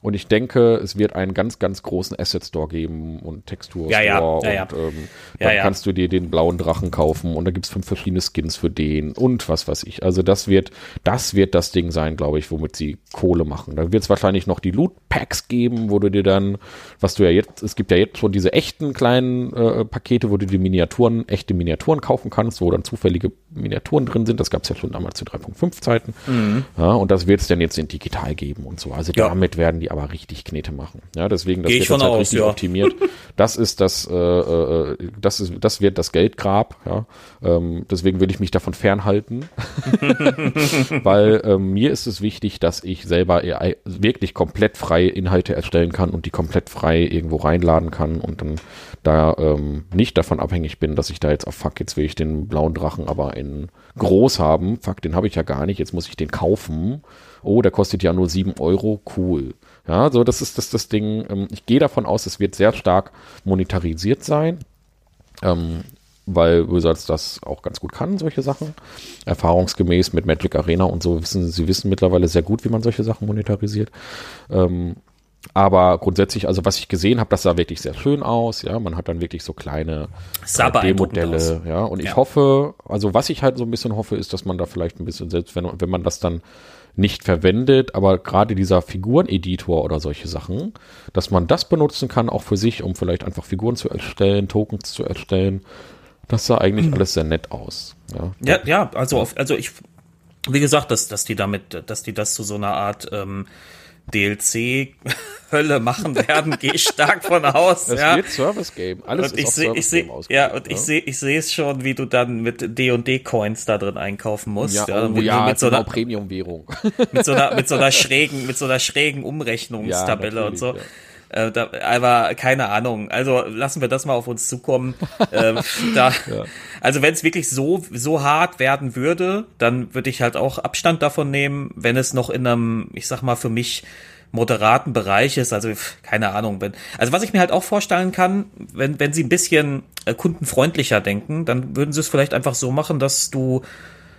Und ich denke, es wird einen ganz, ganz großen Asset Store geben und Textur Ja, Store ja, ja, und ähm, Ja, dann ja. kannst du dir den blauen Drachen kaufen und da gibt's fünf verschiedene Skins für den und was weiß ich. Also das wird, das wird das Ding sein, glaube ich, womit sie Kohle machen. Da wird es wahrscheinlich noch die Loot Packs geben, wo du dir dann, was du ja jetzt, es gibt ja jetzt schon diese echten kleinen äh, Pakete, wo du die Miniaturen, echte Miniaturen kaufen kannst, wo dann zufällige Miniaturen drin sind. Das gab's ja schon damals zu 3.5 Zeiten. Ja, und das wird es dann jetzt in digital geben und so. Also Mhm. Damit werden die aber richtig Knete machen. Ja, deswegen, das Geh wird jetzt halt aus, richtig ja. optimiert. Das ist das, äh, äh, das ist, das wird das Geldgrab. Ja, ähm, deswegen will ich mich davon fernhalten, weil ähm, mir ist es wichtig, dass ich selber AI wirklich komplett frei Inhalte erstellen kann und die komplett frei irgendwo reinladen kann und dann da ähm, nicht davon abhängig bin, dass ich da jetzt auf Fuck, jetzt will ich den blauen Drachen aber in groß haben. Fuck, den habe ich ja gar nicht, jetzt muss ich den kaufen. Oh, der kostet ja nur 7 Euro, cool. Ja, so das ist das, das Ding. Ähm, ich gehe davon aus, es wird sehr stark monetarisiert sein. Ähm, weil Wizards das auch ganz gut kann, solche Sachen. Erfahrungsgemäß mit Magic Arena und so wissen sie wissen mittlerweile sehr gut, wie man solche Sachen monetarisiert. Ähm, aber grundsätzlich, also was ich gesehen habe, das sah wirklich sehr schön aus. Ja, man hat dann wirklich so kleine äh. D-Modelle. Ja, und ich Ja. hoffe, also was ich halt so ein bisschen hoffe, ist, dass man da vielleicht ein bisschen, selbst wenn, wenn man das dann nicht verwendet, aber gerade dieser Figureneditor oder solche Sachen, dass man das benutzen kann, auch für sich, um vielleicht einfach Figuren zu erstellen, Tokens zu erstellen. Das sah eigentlich alles sehr nett aus. Ja, Ja, ja, also auf, also ich, wie gesagt, dass, dass die damit, dass die das zu so einer Art ähm, DLC-Hölle machen werden, gehe ich stark von aus. Es ja. wird Service Game. Alles Und ist ich sehe, Service ich Game ja, und ich sehe, ich sehe es schon, wie du dann mit D und D Coins da drin einkaufen musst. Ja, ja, oh, mit, ja, mit so genau, einer, Premium-Währung. mit so einer, mit so einer schrägen, mit so einer schrägen Umrechnungstabelle Ja, und so. Äh, da, aber keine Ahnung. Also lassen wir das mal auf uns zukommen. ähm, da, Also wenn es wirklich so so hart werden würde, dann würde ich halt auch Abstand davon nehmen. Wenn es noch in einem, ich sag mal für mich moderaten Bereich ist, also keine Ahnung. Wenn, also was ich mir halt auch vorstellen kann, wenn wenn sie ein bisschen äh, kundenfreundlicher denken, dann würden sie es vielleicht einfach so machen, dass du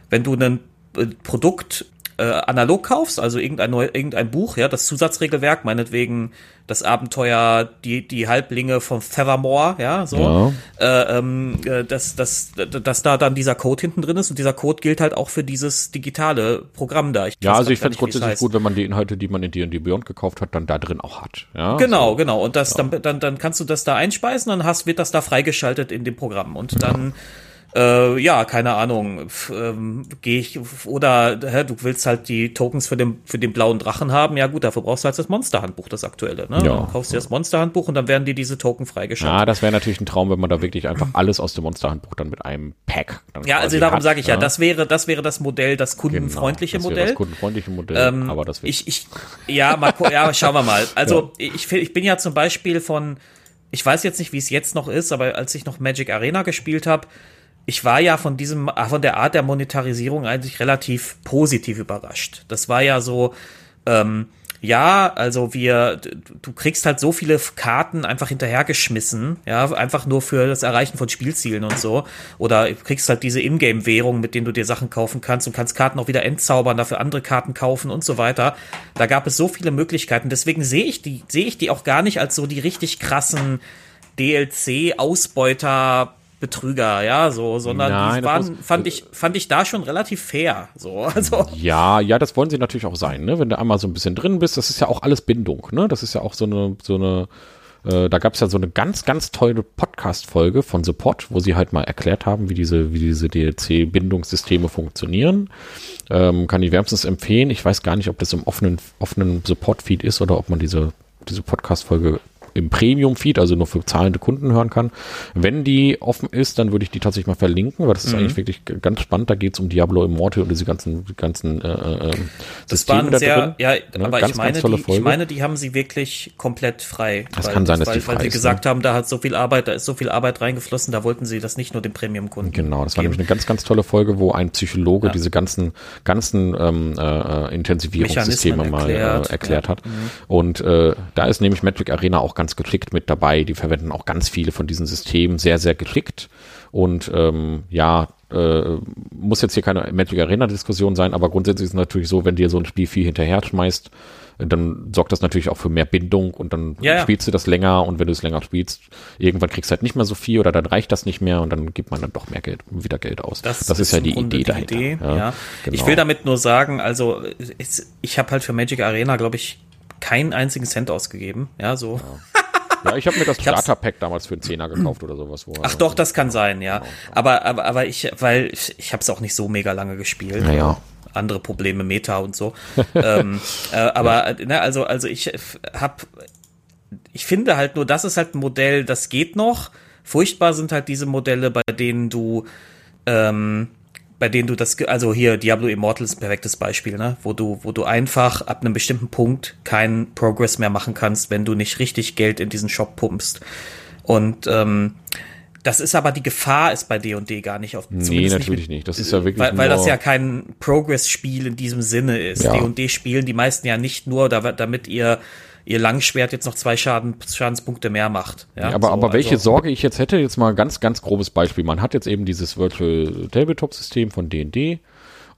wenn du ein äh, Produkt äh, analog kaufst, also irgendein, neu, irgendein Buch, ja, das Zusatzregelwerk, meinetwegen das Abenteuer, die, die Halblinge von Feathermore, ja, so, äh, ähm, äh, dass, dass, dass da dann dieser Code hinten drin ist und dieser Code gilt halt auch für dieses digitale Programm da. Ich Ja, also ich fände es grundsätzlich heißt. gut, wenn man die Inhalte, die man in D&D Beyond gekauft hat, dann da drin auch hat. Ja, Genau, so. genau. Und das, dann, dann, dann kannst du das da einspeisen, dann hast, wird das da freigeschaltet in dem Programm. Und dann, äh, ja, keine Ahnung, ähm, gehe ich, oder hä, du willst halt die Tokens für den, für den blauen Drachen haben, ja gut, dafür brauchst du halt das Monsterhandbuch, das aktuelle. Ne? Ja. Dann kaufst du das Monsterhandbuch und dann werden dir diese Token freigeschaltet. Ja, das wäre natürlich ein Traum, wenn man da wirklich einfach alles aus dem Monsterhandbuch dann mit einem Pack Ja, also darum sage ich ja, das wäre, das wäre das Modell, das Genau, kundenfreundliche das wäre Modell. Das kundenfreundliche Modell, Ähm, aber das ich, ich, ja, mal, ja, schauen wir mal. Also ich, ich bin ja zum Beispiel von, ich weiß jetzt nicht, wie es jetzt noch ist, aber als ich noch Magic Arena gespielt habe, ich war ja von diesem, ah, von der Art der Monetarisierung eigentlich relativ positiv überrascht. Das war ja so, ähm, ja, also wir, du kriegst halt so viele Karten einfach hinterhergeschmissen, ja, einfach nur für das Erreichen von Spielzielen und so. Oder du kriegst halt diese Ingame-Währung, mit denen du dir Sachen kaufen kannst und kannst Karten auch wieder entzaubern, dafür andere Karten kaufen und so weiter. Da gab es so viele Möglichkeiten. Deswegen sehe ich die, sehe ich die auch gar nicht als so die richtig krassen DLC-Ausbeuter. Betrüger, ja, so, sondern Nein, die das waren, muss- fand ich, fand ich da schon relativ fair, so, also. Ja, ja, das wollen sie natürlich auch sein, ne? Wenn du einmal so ein bisschen drin bist, das ist ja auch alles Bindung, ne? Das ist ja auch so eine, so eine, äh, da gab es ja so eine ganz, ganz tolle Podcast-Folge von Support, wo sie halt mal erklärt haben, wie diese, wie diese DLC-Bindungssysteme funktionieren. Ähm, kann ich wärmstens empfehlen. Ich weiß gar nicht, ob das im offenen, offenen Support-Feed ist oder ob man diese, diese Podcast-Folge im Premium-Feed, also nur für zahlende Kunden hören kann. Wenn die offen ist, dann würde ich die tatsächlich mal verlinken, weil das ist eigentlich wirklich ganz spannend. Da geht es um Diablo Immortal und diese ganzen, die ganzen äh, äh, Das war Systeme ein sehr, drin. ja, Ne? aber Ganz, ich meine, die, ich meine, die haben sie wirklich komplett frei. Das weil, kann sein, dass weil, die frei Weil sie ist, gesagt haben, da hat so viel Arbeit, da ist so viel Arbeit reingeflossen, da wollten sie das nicht nur den Premium-Kunden. Genau, das war geben. nämlich eine ganz, ganz tolle Folge, wo ein Psychologe diese ganzen, ganzen ähm, äh, äh, Intensivierungssysteme mal erklärt, äh, erklärt ja. hat. Und äh, da ist nämlich Magic Arena auch ganz geschickt mit dabei. Die verwenden auch ganz viele von diesen Systemen sehr, sehr geschickt. Und ähm, ja, äh, muss jetzt hier keine Magic Arena-Diskussion sein, aber grundsätzlich ist es natürlich so, wenn dir so ein Spiel viel hinterher schmeißt, dann sorgt das natürlich auch für mehr Bindung und dann Ja, ja. spielst du das länger und wenn du es länger spielst, irgendwann kriegst du halt nicht mehr so viel oder dann reicht das nicht mehr und dann gibt man dann doch mehr Geld, wieder Geld aus. Das, ist, ja im die Grunde Idee dahinter. Idee, ja. genau. Ich will damit nur sagen, also ich, ich habe halt für Magic Arena, glaube ich, keinen einzigen Cent ausgegeben. Ja, so. Ja, ich habe mir das Starter-Pack damals für einen Zehner gekauft oder sowas. Wo Ach doch, das kann sein, ja. Aber, aber, aber ich, weil ich, ich habe es auch nicht so mega lange gespielt. Naja. Andere Probleme, Meta und so. ähm, äh, aber, ne, also, also ich habe, ich finde halt nur, das ist halt ein Modell, das geht noch. Furchtbar sind halt diese Modelle, bei denen du, ähm, bei denen du das, also hier Diablo Immortal ist ein perfektes Beispiel, ne, wo du, wo du einfach ab einem bestimmten Punkt keinen Progress mehr machen kannst, wenn du nicht richtig Geld in diesen Shop pumpst. Und ähm, das ist aber die Gefahr ist bei D&D gar nicht auf Nee, natürlich mit- nicht. Das ist ja wirklich weil, weil das ja kein Progress-Spiel in diesem Sinne ist. Ja. D&D spielen die meisten ja nicht nur, da- damit ihr ihr Langschwert jetzt noch zwei Schaden, Schadenspunkte mehr macht. Ja, aber, so, aber welche also- Sorge ich jetzt hätte, jetzt mal ganz, ganz grobes Beispiel. Man hat jetzt eben dieses Virtual Tabletop-System von D&D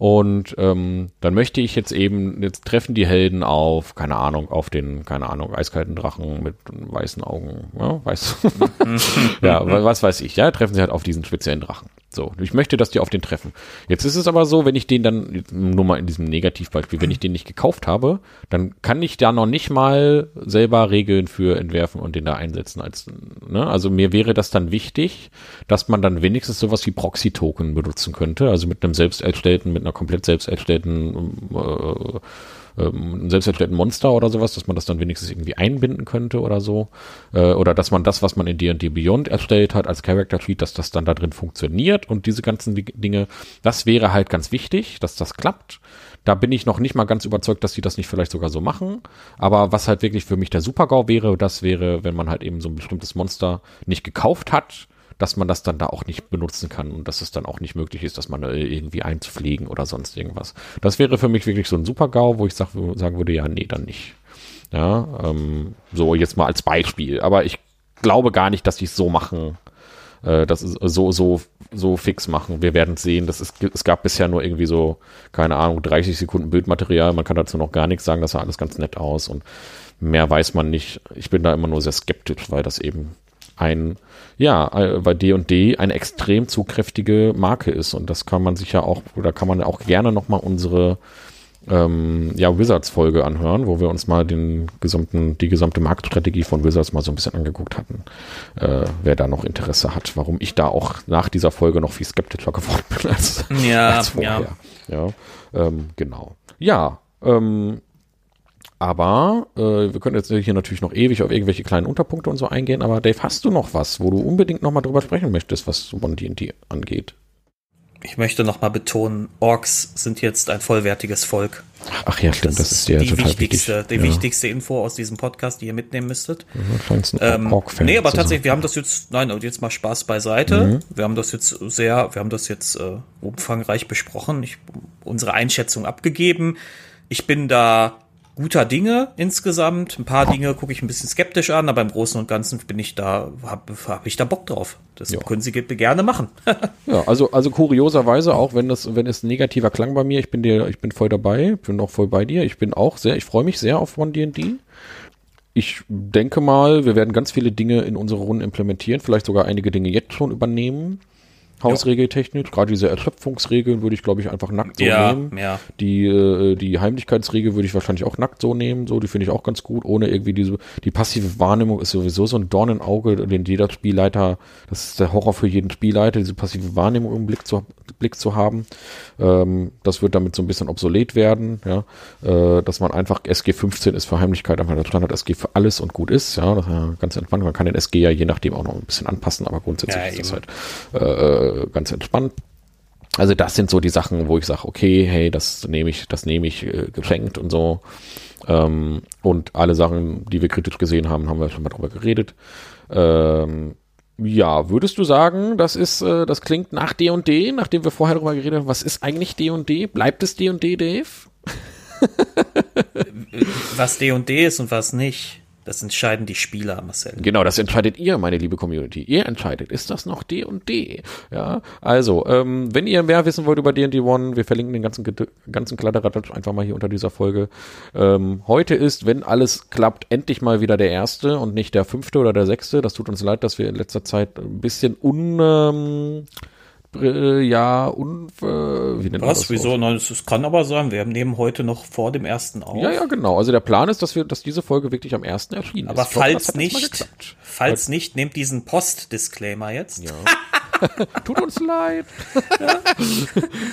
und ähm, dann möchte ich jetzt eben, jetzt treffen die Helden auf, keine Ahnung, auf den, keine Ahnung, eiskalten Drachen mit weißen Augen, ja, weiß. ja, wa- was weiß ich, ja, treffen sie halt auf diesen speziellen Drachen. So, ich möchte, dass die auf den treffen. Jetzt ist es aber so, wenn ich den dann, nur mal in diesem Negativbeispiel, wenn ich den nicht gekauft habe, dann kann ich da noch nicht mal selber Regeln für entwerfen und den da einsetzen als, ne? Also mir wäre das dann wichtig, dass man dann wenigstens sowas wie Proxy-Token benutzen könnte, also mit einem selbst erstellten, mit einer komplett selbst erstellten, äh, ähm, einen selbst erstellten Monster oder sowas, dass man das dann wenigstens irgendwie einbinden könnte oder so. Äh, oder dass man das, was man in D&D Beyond erstellt hat als Character Sheet, dass das dann da drin funktioniert und diese ganzen Di- Dinge. Das wäre halt ganz wichtig, dass das klappt. Da bin ich noch nicht mal ganz überzeugt, dass die das nicht vielleicht sogar so machen. Aber was halt wirklich für mich der Super-GAU wäre, das wäre, wenn man halt eben so ein bestimmtes Monster nicht gekauft hat, dass man das dann da auch nicht benutzen kann und dass es dann auch nicht möglich ist, das manuell irgendwie einzupflegen oder sonst irgendwas. Das wäre für mich wirklich so ein Super-GAU, wo ich sag, sagen würde, ja, nee, dann nicht. Ja, ähm, so jetzt mal als Beispiel. Aber ich glaube gar nicht, dass die es so machen, äh, das ist so, so, so fix machen. Wir werden sehen. Das ist, es gab bisher nur irgendwie so, keine Ahnung, 30 Sekunden Bildmaterial. Man kann dazu noch gar nichts sagen. Das sah alles ganz nett aus und mehr weiß man nicht. Ich bin da immer nur sehr skeptisch, weil das eben ein, ja, äh, bei D&D eine extrem zugkräftige Marke ist und das kann man sich ja auch, oder kann man auch gerne nochmal unsere ähm, ja, Wizards-Folge anhören, wo wir uns mal den gesamten, die gesamte Marktstrategie von Wizards mal so ein bisschen angeguckt hatten. Äh, wer da noch Interesse hat, warum ich da auch nach dieser Folge noch viel skeptischer geworden bin als, Ja, als vorher. Ja, ähm, genau. Ja, ähm, aber äh, wir können jetzt hier natürlich noch ewig auf irgendwelche kleinen Unterpunkte und so eingehen, aber Dave, hast du noch was, wo du unbedingt noch mal drüber sprechen möchtest, was One D&D angeht? Ich möchte noch mal betonen, Orks sind jetzt ein vollwertiges Volk. Ach ja, stimmt, das, ist ja die total wichtigste, wichtig. die ja. wichtigste Info aus diesem Podcast, die ihr mitnehmen müsstet. Ein Ähm, Ork-Fan nee, aber tatsächlich, wir haben das jetzt, nein, und jetzt mal Spaß beiseite. Mhm. Wir haben das jetzt sehr, wir haben das jetzt äh, umfangreich besprochen, ich, unsere Einschätzung abgegeben. Ich bin da guter Dinge insgesamt. Ein paar Dinge gucke ich ein bisschen skeptisch an, aber im Großen und Ganzen bin ich da, habe hab ich da Bock drauf. Das Ja. können Sie ge- gerne machen. Ja, also, also kurioserweise, auch wenn das, wenn es negativer klang bei mir, ich bin dir, ich bin voll dabei, bin auch voll bei dir. Ich bin auch sehr, ich freue mich sehr auf One D&D. Ich denke mal, wir werden ganz viele Dinge in unsere Runden implementieren, vielleicht sogar einige Dinge jetzt schon übernehmen. Hausregeltechnisch, gerade diese Erschöpfungsregeln würde ich, glaube ich, einfach nackt so ja, nehmen. ja. Die, äh, die Heimlichkeitsregel würde ich wahrscheinlich auch nackt so nehmen, so, die finde ich auch ganz gut, ohne irgendwie diese, die passive Wahrnehmung ist sowieso so ein Dorn im Auge, den jeder Spielleiter, das ist der Horror für jeden Spielleiter, diese passive Wahrnehmung im Blick zu, Blick zu haben. Ähm, das wird damit so ein bisschen obsolet werden, ja, äh, dass man einfach SG 15 ist für Heimlichkeit, einfach der Standard SG für alles und gut ist, ja, das ist ja ganz entspannt. Man kann den SG ja je nachdem auch noch ein bisschen anpassen, aber grundsätzlich Ja, ist das halt äh, ganz entspannt. Also das sind so die Sachen, wo ich sage, okay, hey, das nehme ich, das nehme ich äh, geschenkt und so. Ähm, und alle Sachen, die wir kritisch gesehen haben, haben wir schon mal drüber geredet. Ähm, ja, würdest du sagen, das ist, äh, das klingt nach D&D, nachdem wir vorher drüber geredet haben, was ist eigentlich D&D? Bleibt es D&D, Dave? Was D und D ist und was nicht. Das entscheiden die Spieler, Marcel. Genau, das entscheidet ihr, meine liebe Community. Ihr entscheidet, ist das noch D und D? Ja, also, ähm, wenn ihr mehr wissen wollt über D&D One, wir verlinken den ganzen, ganzen Kladderadatsch einfach mal hier unter dieser Folge. Ähm, heute ist, wenn alles klappt, endlich mal wieder der erste und nicht der fünfte oder der sechste. Das tut uns leid, dass wir in letzter Zeit ein bisschen un... Ähm, äh, ja, un, äh, wie nennt Was, wieso? Nein, es kann aber sein, wir nehmen heute noch vor dem ersten auf. Ja, ja, genau. Also der Plan ist, dass wir, dass diese Folge wirklich am ersten erschienen aber ist. Aber falls nicht, falls nicht, nehmt diesen Post-Disclaimer jetzt. Ja. Tut uns leid.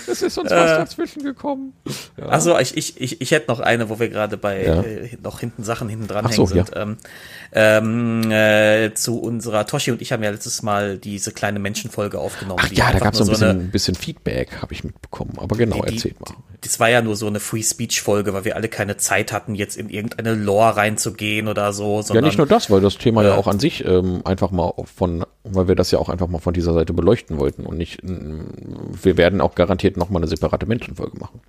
es ist uns was äh, dazwischen gekommen. Ja. Also ich, ich, ich, ich hätte noch eine, wo wir gerade bei ja. äh, noch hinten Sachen hinten dran so, hängen sind. Ja. Ähm, ähm, äh, zu unserer Toshi und ich haben ja letztes Mal diese kleine Menschenfolge aufgenommen. Ach ja, da gab es so ein bisschen, eine, bisschen Feedback, habe ich mitbekommen. Aber genau, die, erzählt mal. Das war ja nur so eine Free Speech Folge, weil wir alle keine Zeit hatten, jetzt in irgendeine Lore reinzugehen oder so. Sondern, ja, nicht nur das, weil das Thema ja auch an sich ähm, einfach mal von, weil wir das ja auch einfach mal von dieser Seite beleuchten wollten und nicht, wir werden auch garantiert nochmal eine separate Menschenfolge machen.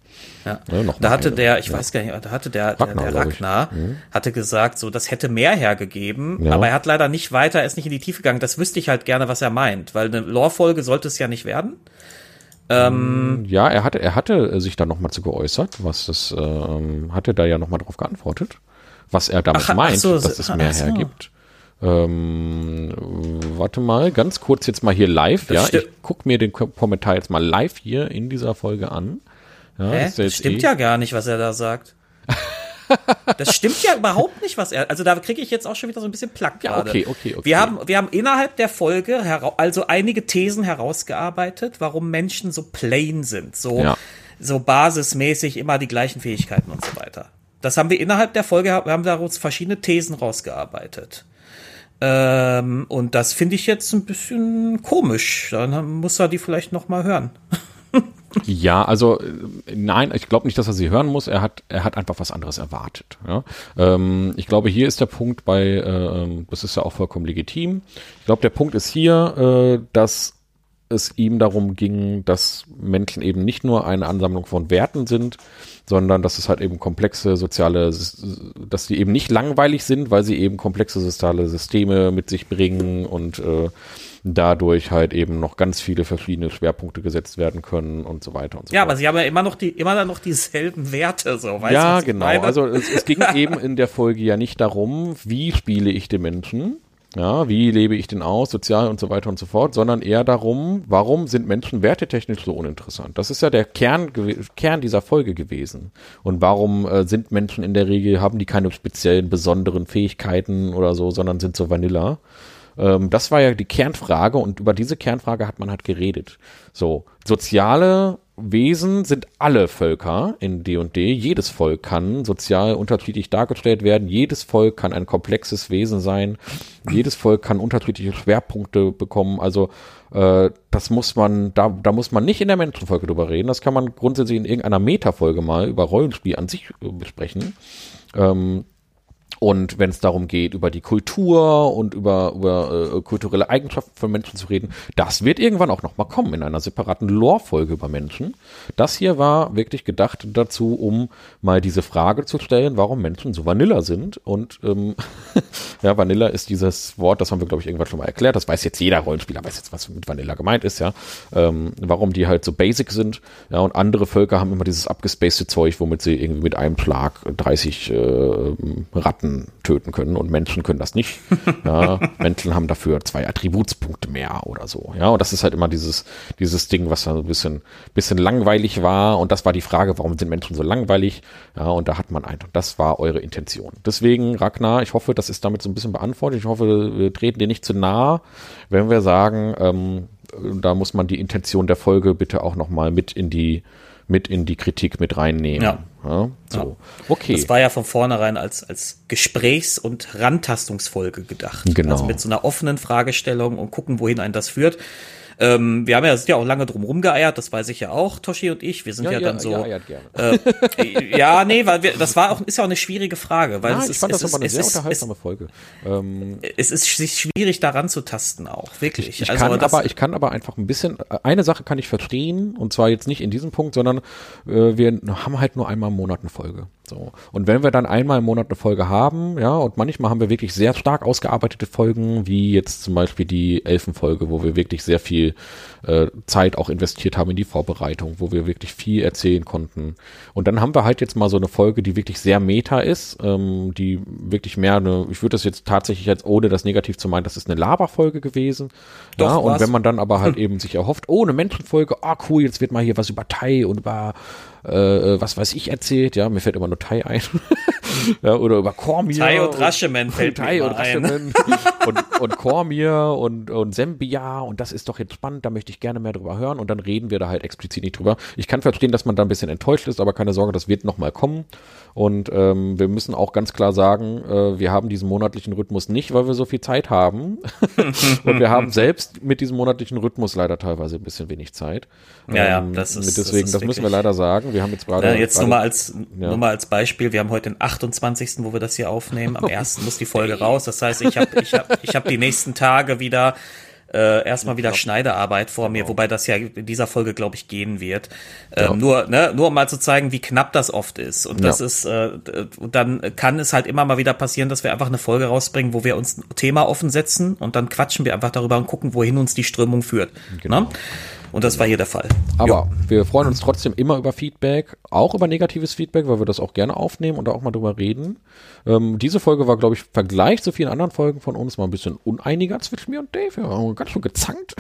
Ja. ja da hatte eine. der, ich ja. weiß gar nicht, da hatte der Ragnar, der, der Ragnar mhm. hatte gesagt, so, das hätte mehr hergegeben, ja. aber er hat leider nicht weiter, er ist nicht in die Tiefe gegangen. Das wüsste ich halt gerne, was er meint, weil eine Lore-Folge sollte es ja nicht werden. Ähm, ja, er hatte, er hatte sich da nochmal zu geäußert, was das, ähm, hatte da ja nochmal drauf geantwortet, was er damit ach, meint, ach so, dass es mehr so. hergibt. Ähm, warte mal, ganz kurz jetzt mal hier live. Das ja, ich guck mir den Kommentar jetzt mal live hier in dieser Folge an. Ja, Hä? Das stimmt eh ja gar nicht, was er da sagt. das stimmt ja überhaupt nicht, was er. Also da kriege ich jetzt auch schon wieder so ein bisschen Plack ja, okay, okay, okay. Wir haben, wir haben innerhalb der Folge also einige Thesen herausgearbeitet, warum Menschen so plain sind, so ja. so basismäßig immer die gleichen Fähigkeiten und so weiter. Das haben wir innerhalb der Folge, wir haben daraus verschiedene Thesen rausgearbeitet. Ähm, und das finde ich jetzt ein bisschen komisch. Dann muss er die vielleicht noch mal hören. Ja, also äh, nein, ich glaube nicht, dass er sie hören muss. Er hat, er hat einfach was anderes erwartet. Ja? Ähm, ich glaube, hier ist der Punkt bei, äh, ähm, das ist ja auch vollkommen legitim. Ich glaube, der Punkt ist hier, äh, dass es ihm darum ging, dass Menschen eben nicht nur eine Ansammlung von Werten sind, sondern dass es halt eben komplexe soziale, dass die eben nicht langweilig sind, weil sie eben komplexe soziale Systeme mit sich bringen und äh, dadurch halt eben noch ganz viele verschiedene Schwerpunkte gesetzt werden können und so weiter und so ja, fort. Ja, aber sie haben ja immer noch die, immer noch dieselben Werte, so, weißt Ja, genau. Also es, es ging eben in der Folge ja nicht darum, wie spiele ich den Menschen, ja, wie lebe ich den aus, sozial und so weiter und so fort, sondern eher darum, warum sind Menschen wertetechnisch so uninteressant? Das ist ja der Kern, Kern dieser Folge gewesen. Und warum äh, sind Menschen in der Regel, haben die keine speziellen, besonderen Fähigkeiten oder so, sondern sind so Vanilla? Ähm, das war ja die Kernfrage und über diese Kernfrage hat man halt geredet. So, soziale Wesen sind alle Völker in D&D. Jedes Volk kann sozial unterschiedlich dargestellt werden. Jedes Volk kann ein komplexes Wesen sein. Jedes Volk kann unterschiedliche Schwerpunkte bekommen. Also äh, das muss man, da, da muss man nicht in der Menschenfolge drüber reden. Das kann man grundsätzlich in irgendeiner Metafolge mal über Rollenspiel an sich äh, besprechen. Ähm, und wenn es darum geht, über die Kultur und über, über äh, kulturelle Eigenschaften von Menschen zu reden, das wird irgendwann auch nochmal kommen in einer separaten Lore-Folge über Menschen. Das hier war wirklich gedacht dazu, um mal diese Frage zu stellen, warum Menschen so Vanilla sind. Und ähm, ja, Vanilla ist dieses Wort, das haben wir, glaube ich, irgendwann schon mal erklärt. Das weiß jetzt jeder Rollenspieler, weiß jetzt, was mit Vanilla gemeint ist, ja. Ähm, warum die halt so basic sind. Ja, und andere Völker haben immer dieses abgespacete Zeug, womit sie irgendwie mit einem Schlag 30 äh, Ratten Ratten töten können und Menschen können das nicht. Ja, Menschen haben dafür zwei Attributspunkte mehr oder so. Ja, und das ist halt immer dieses, dieses Ding, was dann ein bisschen, bisschen langweilig war. Und das war die Frage, warum sind Menschen so langweilig? Ja, und da hat man ein, das war eure Intention. Deswegen, Ragnar, ich hoffe, das ist damit so ein bisschen beantwortet. Ich hoffe, wir treten dir nicht zu nah, wenn wir sagen, ähm, da muss man die Intention der Folge bitte auch nochmal mit in die mit in die Kritik mit reinnehmen. Ja. ja so. Ja. Okay. Das war ja von vornherein als, als Gesprächs- und Rantastungsfolge gedacht. Genau. Also mit so einer offenen Fragestellung und gucken, wohin einen das führt. Ähm, wir haben ja, sind ja auch lange drum rumgeeiert, das weiß ich ja auch, Toshi und ich. Wir sind ja, ja, ja dann so. Ja, äh, ja, nee, weil wir, das war auch, ist ja auch eine schwierige Frage, weil ja, es ich ist, fand es das ist, aber eine sehr ist, unterhaltsame Folge. Ähm, es ist sich schwierig daran zu tasten auch, wirklich. Ich, ich also kann aber, ich kann aber einfach ein bisschen, eine Sache kann ich verstehen, und zwar jetzt nicht in diesem Punkt, sondern äh, wir haben halt nur einmal im Monat eine Folge. So. Und wenn wir dann einmal im Monat eine Folge haben, ja, und manchmal haben wir wirklich sehr stark ausgearbeitete Folgen, wie jetzt zum Beispiel die Elfenfolge, wo wir wirklich sehr viel äh, Zeit auch investiert haben in die Vorbereitung, wo wir wirklich viel erzählen konnten. Und dann haben wir halt jetzt mal so eine Folge, die wirklich sehr meta ist, ähm, die wirklich mehr eine, ich würde das jetzt tatsächlich als ohne das negativ zu meinen, das ist eine Laberfolge gewesen. Doch, ja, und was? wenn man dann aber halt hm. eben sich erhofft, oh, eine Menschenfolge, ah cool, jetzt wird mal hier was über Tai und über äh, äh, was weiß ich erzählt, ja, mir fällt immer nur Tai ein. ja, oder über Cormier. Tai und Rascheman fällt Tai mir und Rascheman und, und Cormier und, und Sembia und das ist doch jetzt spannend, da möchte ich gerne mehr drüber hören und dann reden wir da halt explizit nicht drüber. Ich kann verstehen, dass man da ein bisschen enttäuscht ist, aber keine Sorge, das wird nochmal kommen und ähm, wir müssen auch ganz klar sagen, äh, wir haben diesen monatlichen Rhythmus nicht, weil wir so viel Zeit haben und wir haben selbst mit diesem monatlichen Rhythmus leider teilweise ein bisschen wenig Zeit. Ja, ja, ähm, das ist deswegen, das, ist das müssen wir leider sagen. Wir haben jetzt gerade ja, jetzt nur mal als ja. nur mal als Beispiel. Wir haben heute den 28., wo wir das hier aufnehmen. Am 1. muss die Folge raus. Das heißt, ich habe ich habe ich habe die nächsten Tage wieder äh, erstmal wieder Schneidearbeit vor mir, genau. wobei das ja in dieser Folge, glaube ich, gehen wird. Ähm, ja. Nur, ne, nur um mal zu zeigen, wie knapp das oft ist. Und das ja. ist, äh, dann kann es halt immer mal wieder passieren, dass wir einfach eine Folge rausbringen, wo wir uns ein Thema offen setzen und dann quatschen wir einfach darüber und gucken, wohin uns die Strömung führt. Genau. Ne? Und das war hier der Fall. Aber ja. wir freuen uns trotzdem immer über Feedback, auch über negatives Feedback, weil wir das auch gerne aufnehmen und auch mal drüber reden. Ähm, diese Folge war, glaube ich, im Vergleich zu vielen anderen Folgen von uns mal ein bisschen uneiniger zwischen mir und Dave. Wir haben ganz schön gezankt.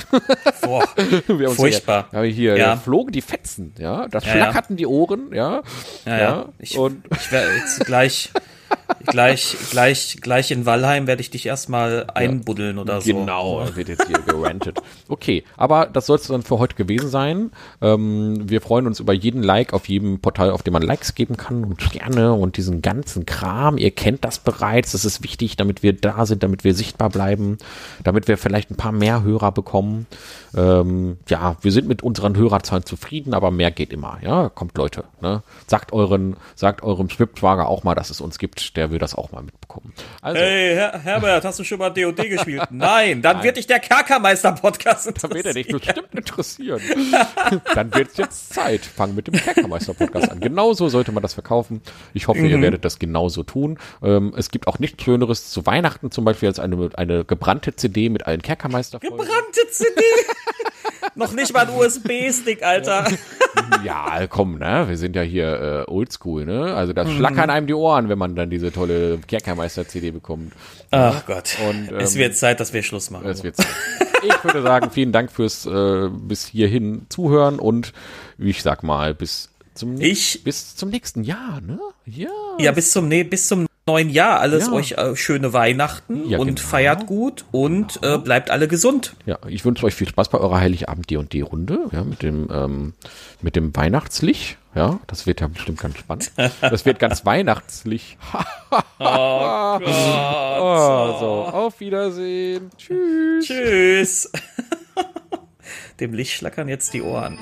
Boah, furchtbar. Hier, ja, hier ja. flogen die Fetzen, ja. Das ja, flackerten die Ohren, ja. Ja, ja. Ich, und ich werde jetzt gleich gleich, gleich, gleich in Wallheim werde ich dich erstmal einbuddeln oder so. Genau, wird jetzt hier gerantet. Okay, aber das soll es dann für heute gewesen sein. Ähm, wir freuen uns über jeden Like auf jedem Portal, auf dem man Likes geben kann und gerne und diesen ganzen Kram. Ihr kennt das bereits. Das ist wichtig, damit wir da sind, damit wir sichtbar bleiben, damit wir vielleicht ein paar mehr Hörer bekommen. Ähm, ja, wir sind mit unseren Hörerzahlen zufrieden, aber mehr geht immer. Ja, kommt Leute. Ne? Sagt euren, sagt eurem Schwibschwager auch mal, dass es uns gibt. Der will das auch mal mitbekommen. Also, hey, Her Herbert, hast du schon mal D&D gespielt? Nein, dann Nein. wird dich der Kerkermeister-Podcast interessieren. Dann wird er dich bestimmt interessieren. dann wird es jetzt Zeit. Fang mit dem Kerkermeister-Podcast an. Genauso sollte man das verkaufen. Ich hoffe, mhm. ihr werdet das genauso tun. Ähm, es gibt auch nichts Schöneres zu Weihnachten zum Beispiel als eine, eine gebrannte CD mit allen Kerkermeister-Folgen. Gebrannte CD? Noch nicht mal ein USB-Stick, Alter. ja, komm, ne? Wir sind ja hier äh, oldschool, ne? Also das mhm. schlackern einem die Ohren, wenn man dann diese tolle Kerkermeister-CD bekommt. Ach Gott. Und, ähm, es wird Zeit, dass wir Schluss machen. Es wird Zeit. Ich würde sagen, vielen Dank fürs äh, bis hierhin zuhören und wie ich sag mal, bis zum, ich, bis zum nächsten Jahr, ne? Ja. Ja, bis zum, nee, bis zum neuen Jahr alles ja. euch äh, schöne Weihnachten ja, und genau. feiert gut und genau. äh, bleibt alle gesund. Ja, ich wünsche euch viel Spaß bei eurer Heiligabend D&D Runde, ja, mit dem ähm, mit dem Weihnachtslicht, ja, das wird ja bestimmt ganz spannend. Das wird ganz weihnachtlich. oh Gott. Oh, so, auf Wiedersehen. Tschüss. Tschüss. Dem Licht schlackern jetzt die Ohren.